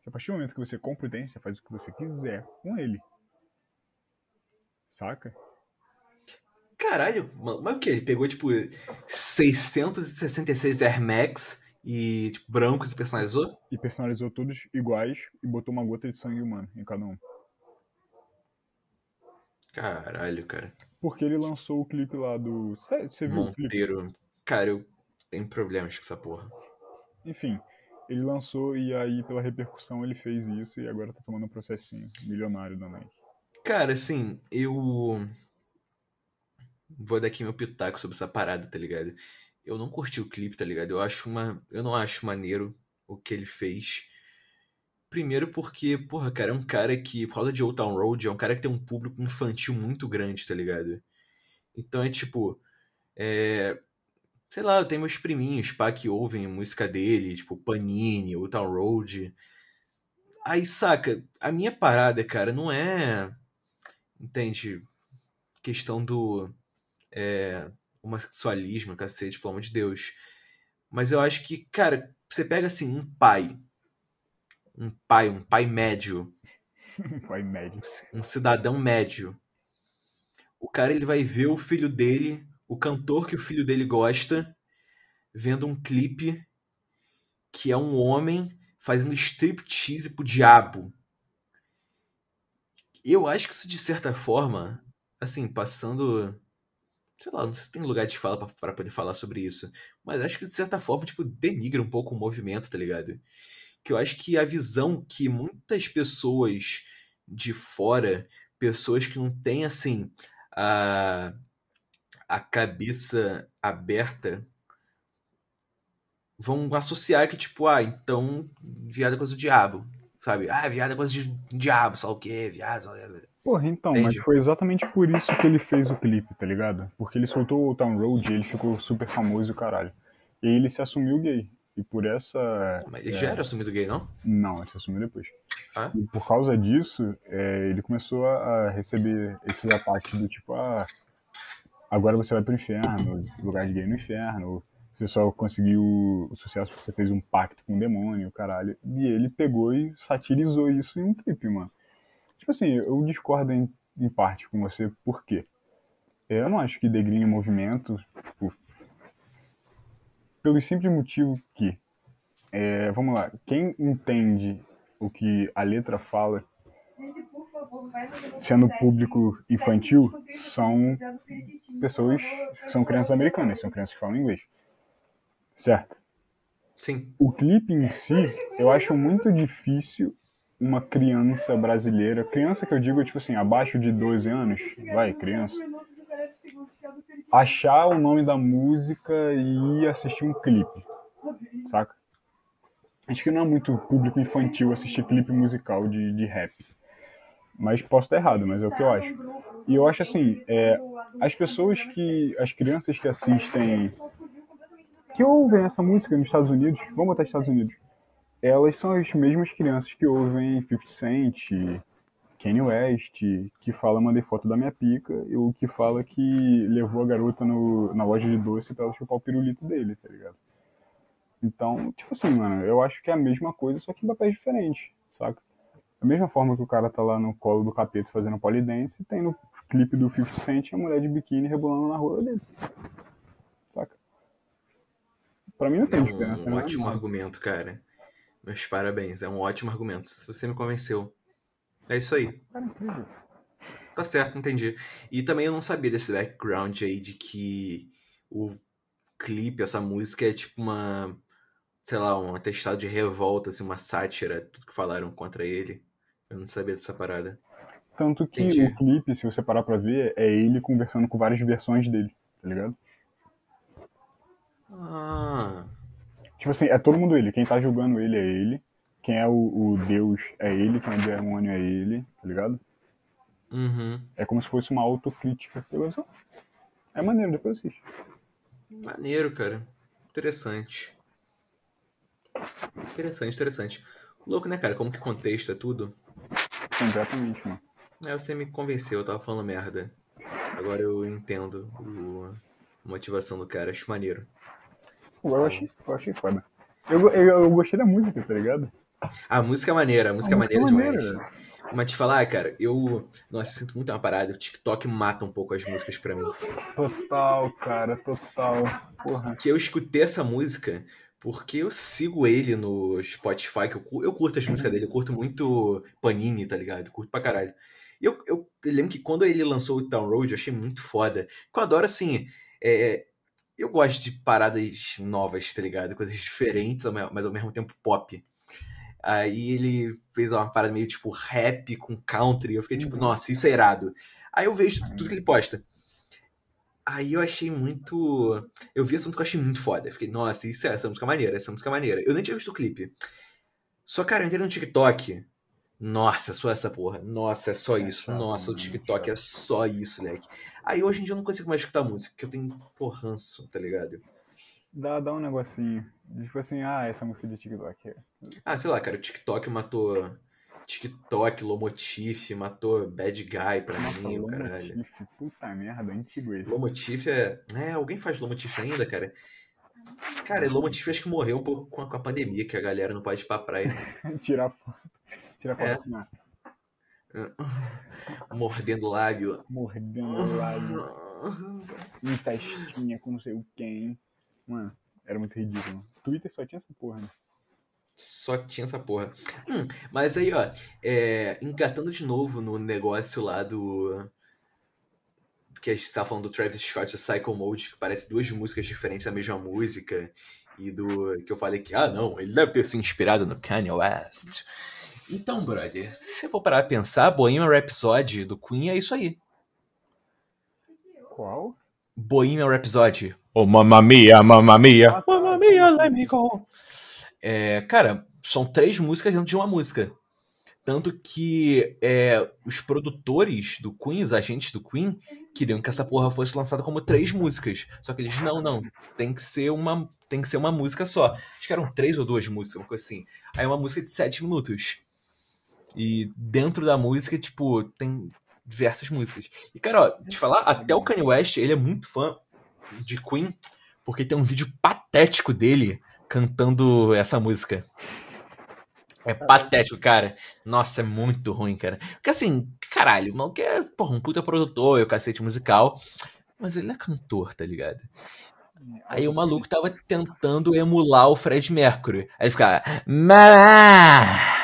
A partir do momento que você compra o tênis, você faz o que você quiser com ele. Saca? Caralho, mas o que? Ele pegou, tipo, 666 Air Max e, tipo, brancos e personalizou? E personalizou todos iguais e botou uma gota de sangue humano em cada um. Caralho, cara. Porque ele lançou o clipe lá do. Você viu Monteiro. o clipe? Cara, eu tenho problemas com essa porra. Enfim, ele lançou e aí, pela repercussão, ele fez isso e agora tá tomando um processinho milionário da Nike. Cara, assim, eu. Vou dar aqui meu pitaco sobre essa parada, tá ligado? Eu não curti o clipe, tá ligado? Eu acho uma. Eu não acho maneiro o que ele fez. Primeiro porque, porra, cara, é um cara que, por causa de Old Town Road, é um cara que tem um público infantil muito grande, tá ligado? Então é tipo. É... Sei lá, eu tenho meus priminhos, pá, que ouvem música dele, tipo Panini, Old Town Road. Aí, saca, a minha parada, cara, não é. Entende? Questão do. É, homossexualismo, cacete, pelo amor de Deus. Mas eu acho que, cara, você pega assim, um pai um pai, um pai médio. um pai médio. Um cidadão médio. o cara ele vai ver o filho dele, o cantor que o filho dele gosta, vendo um clipe que é um homem fazendo striptease pro diabo. Eu acho que isso, de certa forma, assim, passando. Sei lá, não sei se tem lugar de fala pra poder falar sobre isso. Mas acho que, de certa forma, tipo, denigra um pouco o movimento, tá ligado? Que eu acho que a visão que muitas pessoas de fora, pessoas que não têm, assim, a, a cabeça aberta, vão associar que, tipo, ah, então, viado é coisa do diabo. Sabe? Ah, viado é coisa de diabo, sabe o quê? Viado? Porra, então, Entende? mas foi exatamente por isso que ele fez o clipe, tá ligado? Porque ele soltou o Town Road e ele ficou super famoso e o caralho. E ele se assumiu gay. E por essa. Mas ele já era assumido gay, não? Não, ele se assumiu depois. Ah? E por causa disso, é, ele começou a receber esses ataques do tipo, ah, agora você vai pro inferno, lugar de gay no inferno, você só conseguiu o sucesso porque você fez um pacto com o demônio, caralho. E ele pegou e satirizou isso em um clipe, mano. Tipo assim, eu discordo em, em parte com você, por quê? Eu não acho que degrinha movimento, tipo, pelo simples motivo que, é, vamos lá, quem entende o que a letra fala, sendo público infantil, são pessoas são crianças americanas, são crianças que falam inglês. Certo? Sim. O clipe em si, eu acho muito difícil uma criança brasileira, criança que eu digo, tipo assim, abaixo de 12 anos, vai, criança, achar o nome da música e ir assistir um clipe, saca? Acho que não é muito público infantil assistir clipe musical de, de rap. Mas posso estar errado, mas é o que eu acho. E eu acho assim, é, as pessoas que. As crianças que assistem. Que ouvem essa música nos Estados Unidos, vamos botar Estados Unidos, elas são as mesmas crianças que ouvem 50 Cent, Kanye West, que fala mandei foto da minha pica, e o que fala que levou a garota no, na loja de doce pra ela chupar o pirulito dele, tá ligado? Então, tipo assim, mano, eu acho que é a mesma coisa, só que em papéis diferentes, saca? Da mesma forma que o cara tá lá no colo do capeta fazendo polidense, tem no clipe do 50 Cent a mulher de biquíni rebolando na rua dele. Pra mim não É tem diferença, um né? ótimo argumento, cara. Meus parabéns. É um ótimo argumento. Você me convenceu. É isso aí. Cara, incrível. Tá certo, entendi. E também eu não sabia desse background aí de que o clipe, essa música é tipo uma, sei lá, um atestado de revolta, assim, uma sátira, tudo que falaram contra ele. Eu não sabia dessa parada. Tanto que Entendi. o clipe, se você parar pra ver, é ele conversando com várias versões dele, tá ligado? Ah, Tipo assim, é todo mundo ele. Quem tá julgando ele é ele. Quem é o, o Deus é ele. Quem é o demônio é ele, tá ligado? uhum. É como se fosse uma autocrítica. É maneiro, depois assiste. Maneiro, cara. Interessante. Interessante, interessante. Louco, né, cara? Como que contexto é tudo? Completamente, mano. É, você me convenceu, eu tava falando merda. Agora eu entendo o- a motivação do cara, acho maneiro. Pô, Eu achei, eu achei foda. Eu, eu, eu gostei da música, tá ligado? A música é maneira, a música é A maneira é demais. maneira. Mas te falar, cara, eu. Nossa, eu sinto muito uma parada. O TikTok mata um pouco as músicas pra mim. Total, cara, total. Porra. Porque eu escutei essa música porque eu sigo ele no Spotify, que eu, eu curto as músicas dele, eu curto muito Panini, tá ligado? Eu curto pra caralho. E eu, eu, eu lembro que quando ele lançou o Town Road, eu achei muito foda. Eu adoro, assim. É, eu gosto de paradas novas, tá ligado? Coisas diferentes, mas ao mesmo tempo pop. Aí ele fez uma parada meio tipo rap com country. Eu fiquei tipo, Uhum. nossa, isso é irado. Aí eu vejo tudo que ele posta. Aí eu achei muito. Eu vi essa música, eu achei muito foda. Eu fiquei, nossa, isso é essa música é maneira, essa música é maneira. Eu nem tinha visto o clipe. Só, cara, eu entrei no TikTok. Nossa, é só essa porra. Nossa, é só isso. chato, Nossa, o TikTok é só isso, leque. Aí hoje em dia eu não consigo mais escutar música, porque eu tenho porranço, tá ligado? Dá, dá um negocinho. Tipo assim, ah, essa música de TikTok. é- Ah, sei lá, cara, o TikTok matou. TikTok, Lomotif, matou Bad Guy pra Nossa, mim, o caralho. Puta merda, antigo esse. Lomotif é. É, alguém faz Lomotif ainda, cara? Cara, Lomotif acho que morreu um pouco com a, pandemia, que a galera não pode ir pra praia. Tirar foto. Tirar foto É. assim. Mordendo o lábio. Mordendo o lábio. Em festinha com não sei o quem. Mano, era muito ridículo. Twitter só tinha essa porra, né? Só tinha essa porra. Hum, mas aí, ó, é, engatando de novo no negócio lá do. Que a gente tava falando do Travis Scott, o Psycho Mode, que parece duas músicas diferentes, a mesma música. E do. Que eu falei que, ah, não, ele deve ter se inspirado no Kanye West. Então, brother, se você for parar pra pensar, Bohemian Rhapsody do Queen é isso aí. Qual? Bohemian Rhapsody. Oh, mamma mia, mamma mia, mamma mia, let me go. É, cara, são três músicas dentro de uma música. Tanto que é, os produtores do Queen, os agentes do Queen, queriam que essa porra fosse lançada como três músicas. Só que eles, não, não, tem que ser uma, tem que ser uma música só. Acho que eram três ou duas músicas, uma coisa assim. Aí é uma música de sete minutos. E dentro da música, tipo, tem diversas músicas. E, cara, ó, te falar, até o Kanye West, ele é muito fã de Queen, porque tem um vídeo patético dele cantando essa música. É patético, cara. Nossa, é muito ruim, cara. Porque assim, caralho, o maluco é, porra, um puta produtor, é o cacete musical. Mas ele não é cantor, tá ligado? Aí o maluco tava tentando emular o Fred Mercury. Aí ele ficava. "Mamá!"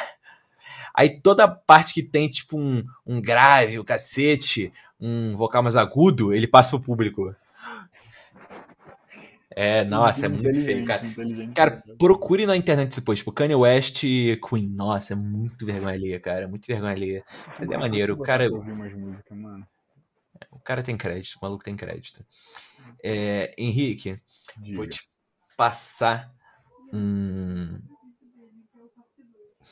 Aí toda parte que tem, tipo, um, um grave, o cacete, um vocal mais agudo, ele passa pro público. É, nossa, é muito feio, cara. Cara, procure na internet depois, tipo, Kanye West e Queen. Nossa, é muito vergonha alheia, cara. Muito vergonha alheia. Mas é maneiro, o cara, o cara tem crédito, o maluco tem crédito. É, Henrique, vou te passar um.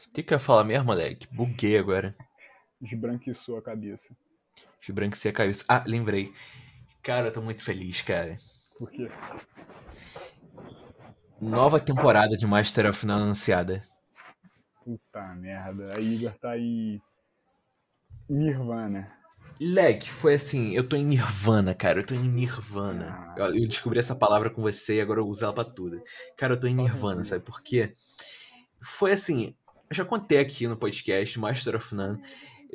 O que, que eu ia falar mesmo, moleque? Buguei agora. Esbranquiçou a cabeça. De branquecer a cabeça. Ah, lembrei. Cara, eu tô muito feliz, cara. Por quê? Nova temporada de Master of None anunciada. Puta merda. A Igor tá aí. Nirvana. Leque, foi assim, eu tô em Nirvana, cara, eu tô em Nirvana. Ah. Eu, eu descobri essa palavra com você e agora eu uso ela pra tudo. Cara, eu tô em Nirvana, sabe por quê? Foi assim, eu já contei aqui no podcast, Master of None,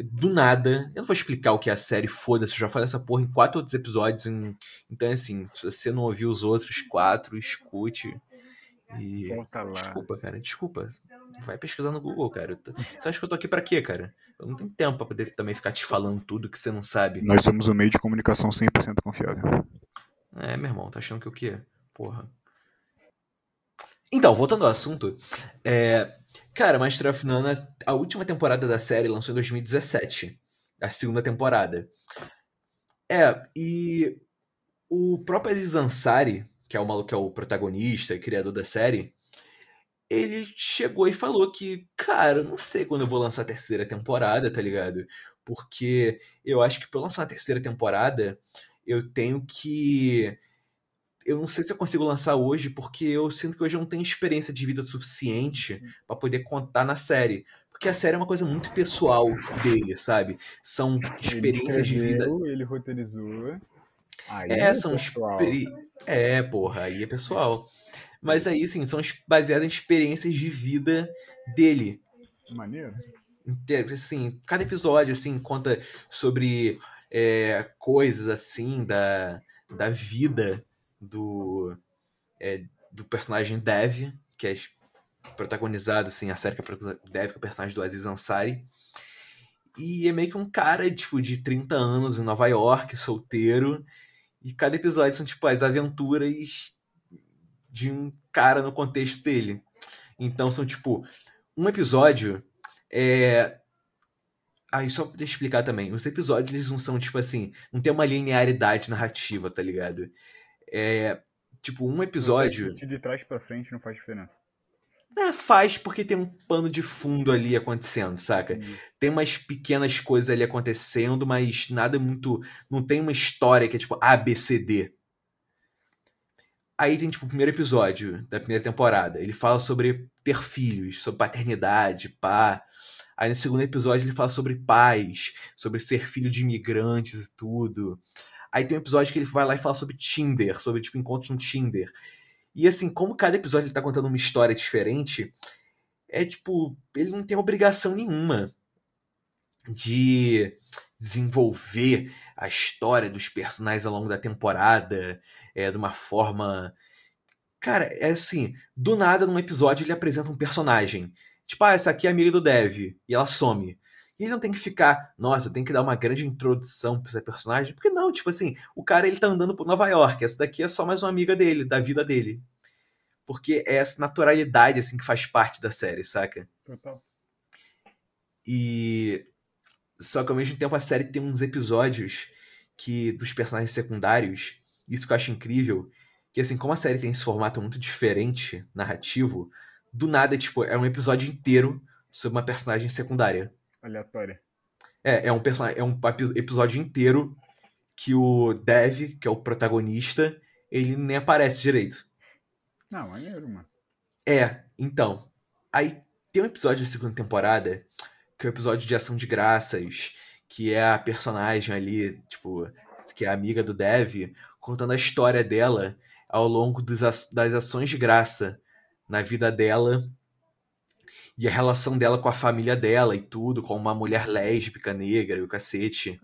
do nada, eu não vou explicar o que é a série, foda-se, eu já falei essa porra em quatro outros episódios, em- então assim, se você não ouviu os outros quatro, escute. E... Desculpa, cara, desculpa. Vai pesquisar no Google, cara. Você acha que eu tô aqui pra quê, cara? Eu não tenho tempo pra poder também ficar te falando tudo que você não sabe. Nós somos um meio de comunicação 100% confiável. É, meu irmão, tá achando que o quê? Porra. Então, voltando ao assunto. É, cara, Master of None, a última temporada da série lançou em 2017. A segunda temporada. É, e o próprio Aziz Ansari, que é o maluco que é o protagonista e criador da série, ele chegou e falou que, cara, não sei quando eu vou lançar a terceira temporada, tá ligado? Porque eu acho que pra eu lançar uma terceira temporada, eu tenho que. Eu não sei se eu consigo lançar hoje, porque eu sinto que hoje eu não tenho experiência de vida suficiente pra poder contar na série. Porque a série é uma coisa muito pessoal dele, sabe? São experiências de ele vida. escreveu, Ele roteirizou. Aí É, são pessoal. experi... É, porra, aí é pessoal. Mas aí, assim, são baseadas em experiências de vida dele. Maneiro. Assim, cada episódio, assim, conta sobre é, coisas, assim, da, da vida do, é, do personagem Dev, que é protagonizado, assim, a série que é Dev, que é o personagem do Aziz Ansari. E é meio que um cara, tipo, de 30 anos em Nova York, solteiro. E cada episódio são, tipo, as aventuras de um cara no contexto dele. Então são, tipo, um episódio é. Aí, só pra explicar também, os episódios eles não são, tipo assim, não tem uma linearidade narrativa, tá ligado? É. Tipo, um episódio. de trás pra frente não faz diferença. É, faz porque tem um pano de fundo ali acontecendo, saca? Tem umas pequenas coisas ali acontecendo, mas nada muito. Não tem uma história que é tipo A, B, C, D. Aí tem, tipo, o primeiro episódio da primeira temporada. Ele fala sobre ter filhos, sobre paternidade, pá. Aí no segundo episódio ele fala sobre pais, sobre ser filho de imigrantes e tudo. Aí tem um episódio que ele vai lá e fala sobre Tinder, sobre, tipo, encontros no Tinder. E assim, como cada episódio ele tá contando uma história diferente, é tipo, ele não tem obrigação nenhuma de desenvolver a história dos personagens ao longo da temporada é, de uma forma. Cara, é assim, do nada num episódio ele apresenta um personagem. Tipo, ah, essa aqui é amiga do Dev. E ela some. E ele não tem que ficar, nossa, tem que dar uma grande introdução pra esse personagem. Porque não, tipo assim, o cara ele tá andando por Nova York. Essa daqui é só mais uma amiga dele, da vida dele. Porque é essa naturalidade, assim, que faz parte da série, saca? Total. E. Só que ao mesmo tempo a série tem uns episódios que dos personagens secundários, isso que eu acho incrível, que assim, como a série tem esse formato muito diferente, narrativo, do nada, tipo, é um episódio inteiro sobre uma personagem secundária. Aleatória. É, é um, é um episódio inteiro que o Dev, que é o protagonista, ele nem aparece direito. Não, maneiro, mano. É, então. Aí tem um episódio da segunda temporada, que é o episódio de Ação de Graças, que é a personagem ali, tipo, que é amiga do Dev, contando a história dela ao longo a- das ações de graça na vida dela e a relação dela com a família dela e tudo, com uma mulher lésbica, negra e o cacete.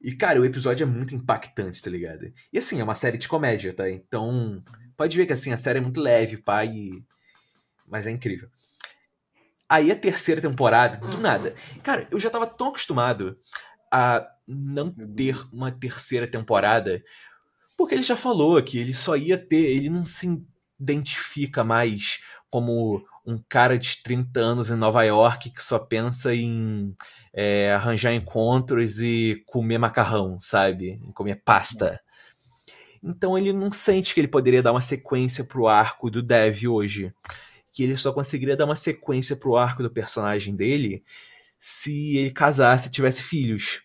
E, cara, o episódio é muito impactante, tá ligado? E assim, é uma série de comédia, tá? Então, pode ver que assim, a série é muito leve, pai. e- Mas é incrível. Aí a terceira temporada, do nada. Cara, eu já tava tão acostumado a não ter uma terceira temporada, porque ele já falou que ele só ia ter, ele não se identifica mais como um cara de 30 anos em Nova York que só pensa em é, arranjar encontros e comer macarrão, sabe? Em comer pasta. Então ele não sente que ele poderia dar uma sequência pro arco do Dev hoje. Que ele só conseguiria dar uma sequência pro arco do personagem dele se ele casasse e tivesse filhos.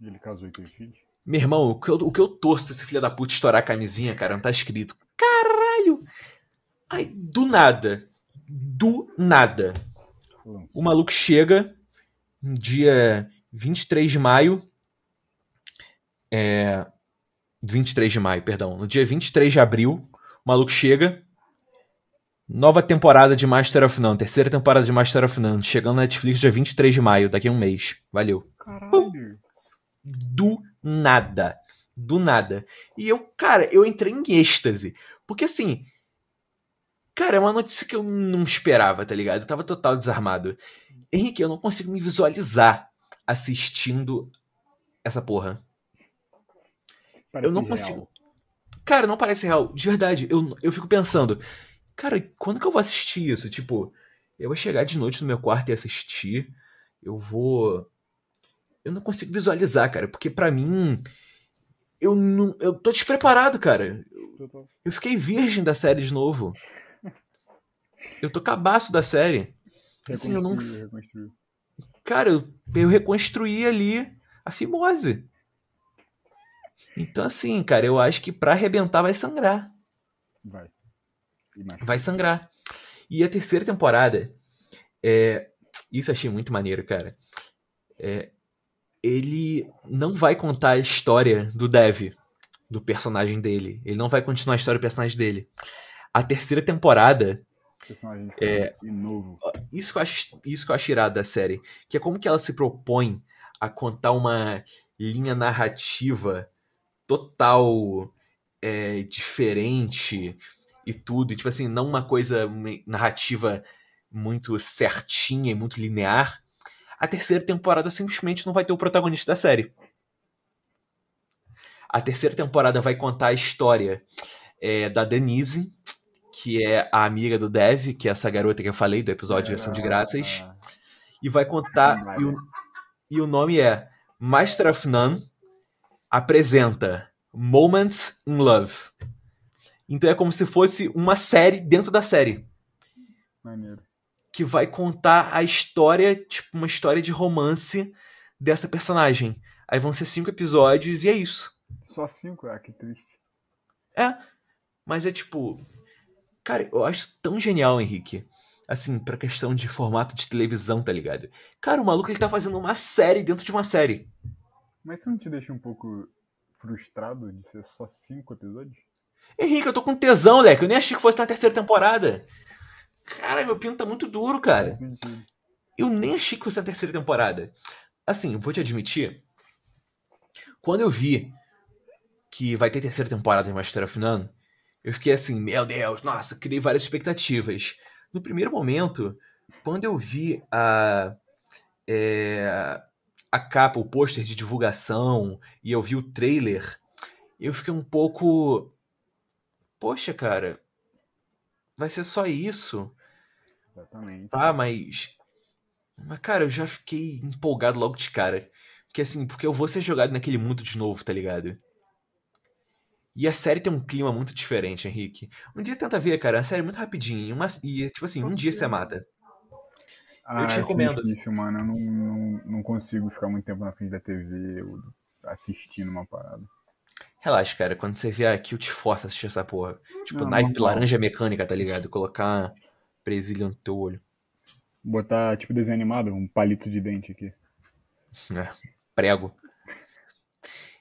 E ele casou e teve filhos? Meu irmão, o que eu, o que eu torço pra esse filho da puta estourar a camisinha, cara, não tá escrito. Caralho! Aí, do nada, do nada, o maluco chega no dia 23 de maio. É. 23 de maio, perdão. No dia 23 de abril, o maluco chega. Nova temporada de Master of None, terceira temporada de Master of None, chegando na Netflix dia 23 de maio, daqui a um mês. Valeu. Caralho. Do nada. Do nada. E eu, cara, eu entrei em êxtase. Porque assim. Cara, é uma notícia que eu não esperava, tá ligado? Eu tava total desarmado. Henrique, eu não consigo me visualizar assistindo essa porra. Parece não real. consigo. Cara, não parece real. De verdade, eu, eu fico pensando. Cara, quando que eu vou assistir isso? Tipo, eu vou chegar de noite no meu quarto e assistir. Eu vou. Eu não consigo visualizar, cara, porque pra mim. Eu não. Eu tô despreparado, cara. Total. Eu fiquei virgem da série de novo. Eu tô cabaço da série. Assim, eu não-. Cara, eu, eu reconstruí ali a fimose. Então, assim, cara, eu acho que pra arrebentar vai sangrar. Vai. Vai sangrar. E a terceira temporada, é, isso eu achei muito maneiro, cara. É, ele não vai contar a história do Dev, do personagem dele. Ele não vai continuar a história do personagem dele. A terceira temporada, Personagem É. novo. isso que eu acho, isso que eu acho irado da série, que é como que ela se propõe a contar uma linha narrativa total é, diferente e tudo, e, tipo assim, não uma coisa me- narrativa muito certinha e muito linear. A terceira temporada simplesmente não vai ter o protagonista da série. A terceira temporada vai contar a história é, da Denise, que é a amiga do Dev, que é essa garota que eu falei do episódio de Ação de Graças. E vai contar. E o, e o nome é Master of None apresenta Moments in Love. Então é como se fosse uma série dentro da série. Maneiro. Que vai contar a história, tipo, uma história de romance dessa personagem. Aí vão ser cinco episódios e é isso. Só cinco? Ah, que triste. É. Mas é tipo. Cara, eu acho tão genial, Henrique. Assim, pra questão de formato de televisão, tá ligado? Cara, o maluco ele tá fazendo uma série dentro de uma série. Mas isso não te deixa um pouco frustrado de ser só cinco episódios? Henrique, eu tô com tesão, leque. Eu nem achei que fosse na terceira temporada. Cara, meu pinto tá muito duro, cara. Eu nem achei que fosse a terceira temporada. Assim, vou te admitir, quando eu vi que vai ter terceira temporada em Master of None, eu fiquei assim, meu Deus, nossa, criei várias expectativas. No primeiro momento, quando eu vi a, é, a capa, o pôster de divulgação, e eu vi o trailer, eu fiquei um pouco. Poxa, cara, vai ser só isso? Exatamente. Tá, mas. Mas, cara, eu já fiquei empolgado logo de cara. Porque assim, porque eu vou ser jogado naquele mundo de novo, tá ligado? E a série tem um clima muito diferente, Henrique. Um dia tenta ver, cara, a série é muito rapidinho. Uma, e, tipo assim, um dia você mata. Ah, te é recomendo. difícil, mano. Eu não, não, não consigo ficar muito tempo na frente da TV ou assistindo uma parada. Relaxa, cara. Quando você vier aqui, eu te forço a assistir essa porra. Tipo, Não, naipe laranja mecânica, tá ligado? Colocar presilha no teu olho. Botar, tipo, desenho animado, um palito de dente aqui. É, prego.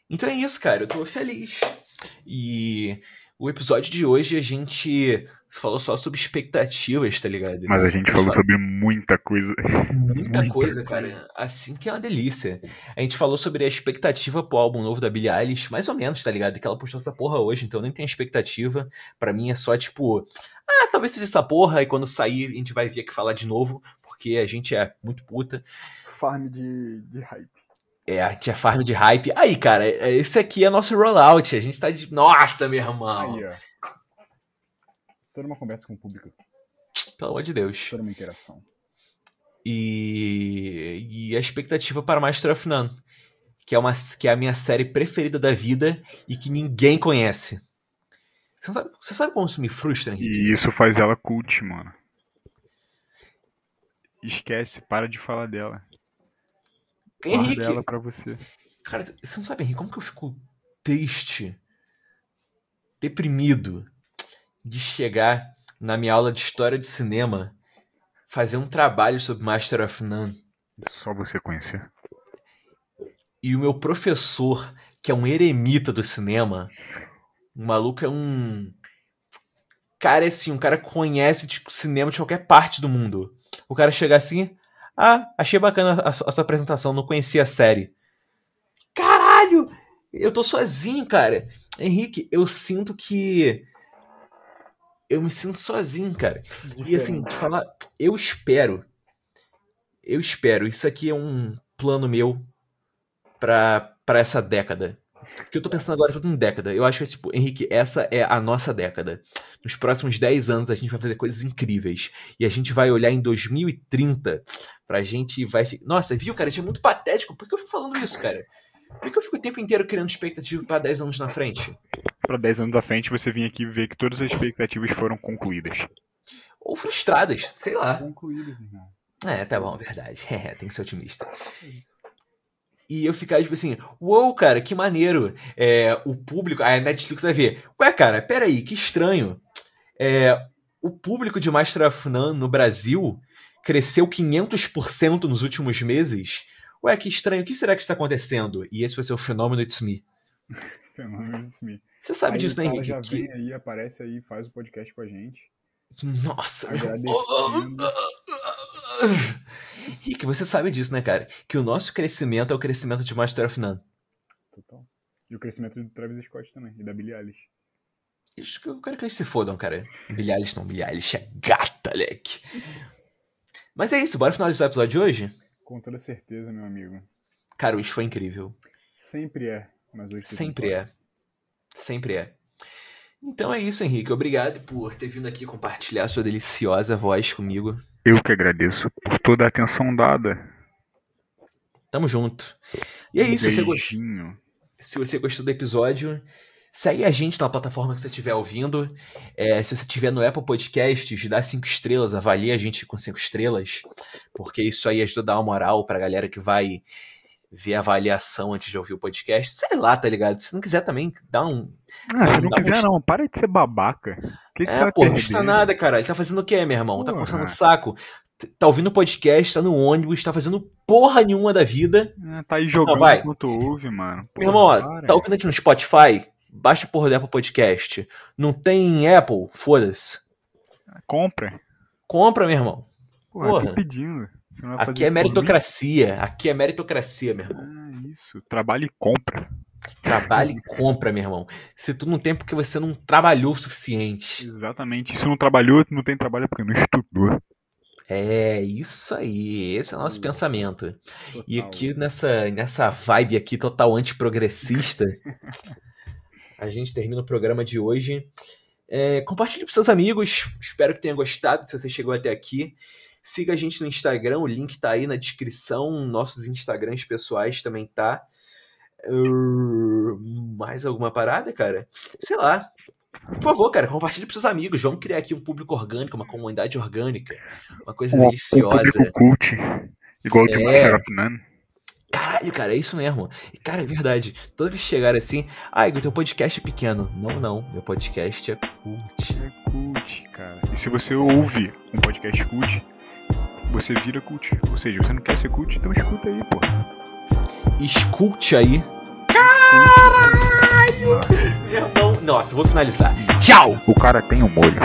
Então é isso, cara. Eu tô feliz. E o episódio de hoje a gente falou só sobre expectativas, tá ligado? Mas a gente falou sobre muita coisa. Muita coisa, cara. Assim que é uma delícia. A gente falou sobre a expectativa pro álbum novo da Billie Eilish, mais ou menos, tá ligado? Que ela postou essa porra hoje, então eu nem tenho expectativa. Pra mim é só tipo, ah, talvez seja essa porra, e quando sair a gente vai vir aqui falar de novo, porque a gente é muito puta. Farm de, de hype. É, a tia Farm de hype. Aí, cara, é- esse aqui é nosso rollout. A gente tá de. Nossa, meu irmão! Aí, ó. Toda uma conversa com o público, Pelo amor de Deus. toda uma interação. E, e a expectativa para Master of None, que é, uma, que é a minha série preferida da vida e que ninguém conhece. Você sabe, você sabe como isso me frustra, Henrique? E isso faz ela cult, mano. Esquece, para de falar dela. Guarda Henrique, ela pra você. cara, você não sabe, Henrique, como que eu fico triste, deprimido de chegar na minha aula de história de cinema fazer um trabalho sobre Master of None Só você conhecer. e o meu professor, que é um eremita do cinema, o maluco é um. Cara, é assim, um cara que conhece de cinema de qualquer parte do mundo. O cara chega assim. Ah, achei bacana a, su- a sua apresentação, não conhecia a série. Caralho! Eu tô sozinho, cara. Henrique, eu sinto que. Eu me sinto sozinho, cara. E assim, te falar, eu espero. Eu espero. Isso aqui é um plano meu pra, pra essa década. Porque eu tô pensando agora tudo em década. Eu acho que, tipo, Henrique, essa é a nossa década. Nos próximos 10 anos a gente vai fazer coisas incríveis. E a gente vai olhar em 2030 pra gente e vai ficar. Nossa, viu, cara? Isso é muito patético. Por que eu fico falando isso, cara? Por que eu fico o tempo inteiro criando expectativa pra 10 anos na frente? Pra 10 anos à frente, você vinha aqui ver que todas as expectativas foram concluídas. Ou frustradas, sei lá. Concluído, irmão. É, tá bom, verdade. É, tem que ser otimista. E eu ficar, tipo assim, uou, cara, que maneiro. É, o público, a Netflix vai ver. Ué, cara, peraí, que estranho. É, o público de Master of None no Brasil cresceu 500% nos últimos meses. Ué, que estranho, o que será que está acontecendo? E esse vai ser o fenômeno It's Me. Fenômeno Smith. Você sabe Aí disso, né, cara já Henrique? Que- vem aí, aparece aí, faz o podcast com a gente. Nossa, meu... Agradecendo. Rick, você sabe disso, né, cara? Que o nosso crescimento é o crescimento de Master of None. Total. E o crescimento do Travis Scott também, e da Billie Eilish. Isso que eu quero que eles se fodam, cara. Billie Eilish não, Billie Eilish é gata, leque. Mas é isso, bora finalizar o episódio de hoje? Com toda certeza, meu amigo. Cara, hoje foi incrível. Sempre é, mas hoje Sempre é. Sempre é. Então é isso, Henrique. Obrigado por ter vindo aqui compartilhar sua deliciosa voz comigo. Eu que agradeço por toda a atenção dada. Tamo junto. E é isso, se você, gostou, Beijinho. se você gostou do episódio, segue a gente na plataforma que você estiver ouvindo. É, se você estiver no Apple Podcasts, dá cinco estrelas, avalie a gente com cinco estrelas, porque isso aí ajuda a dar uma moral pra galera que vai ver a avaliação antes de ouvir o podcast. Sei lá, tá ligado? Se não quiser também, dá um. Ah, se não quiser não, para de ser babaca. O que, que você É, pô, não custa nada, cara. Ele tá fazendo o quê, meu irmão? Tá Porra. coçando o saco. Tá ouvindo podcast, tá no ônibus, tá fazendo porra nenhuma da vida. Ah, tá aí jogando vai. enquanto ouve, mano. Meu irmão, ó, tá ouvindo a gente no Spotify? Baixa porra do Apple Podcast. Não tem Apple? Foda-se. Compra. Compra, meu irmão. Porra, Porra. tô pedindo. Aqui é meritocracia. Aqui é meritocracia, meu irmão. Ah, isso. Trabalha e compra. Trabalha e compra, meu irmão. Se tu não tem porque você não trabalhou o suficiente. Exatamente. Se não trabalhou, não tem trabalho é porque não estudou. É isso aí. Esse é o nosso pensamento. E Total. aqui nessa, nessa vibe aqui total antiprogressista, a gente termina o programa de hoje. É, compartilhe com seus amigos. Espero que tenha gostado. Se você chegou até aqui, siga a gente no Instagram. O link tá aí na descrição. Nossos Instagrams pessoais também tá. Uh, mais alguma parada, cara? Sei lá. Por favor, cara, compartilhe pros seus amigos. Vamos criar aqui um público orgânico, uma comunidade orgânica. Uma coisa Um- Um deliciosa. público cult. Igual de É. Master of None. Caralho, cara, é isso mesmo. E, Cara, é verdade. Toda vez que chegar assim, ah, Igor, teu podcast é pequeno. Não, não. Meu podcast é cult. É cult, cara. E se você ouve um podcast cult, você vira cult. Ou seja, você não quer ser cult, então escuta aí, pô. Escute aí. Caralho! Meu irmão. Nossa, eu vou finalizar. Tchau! O cara tem um molho.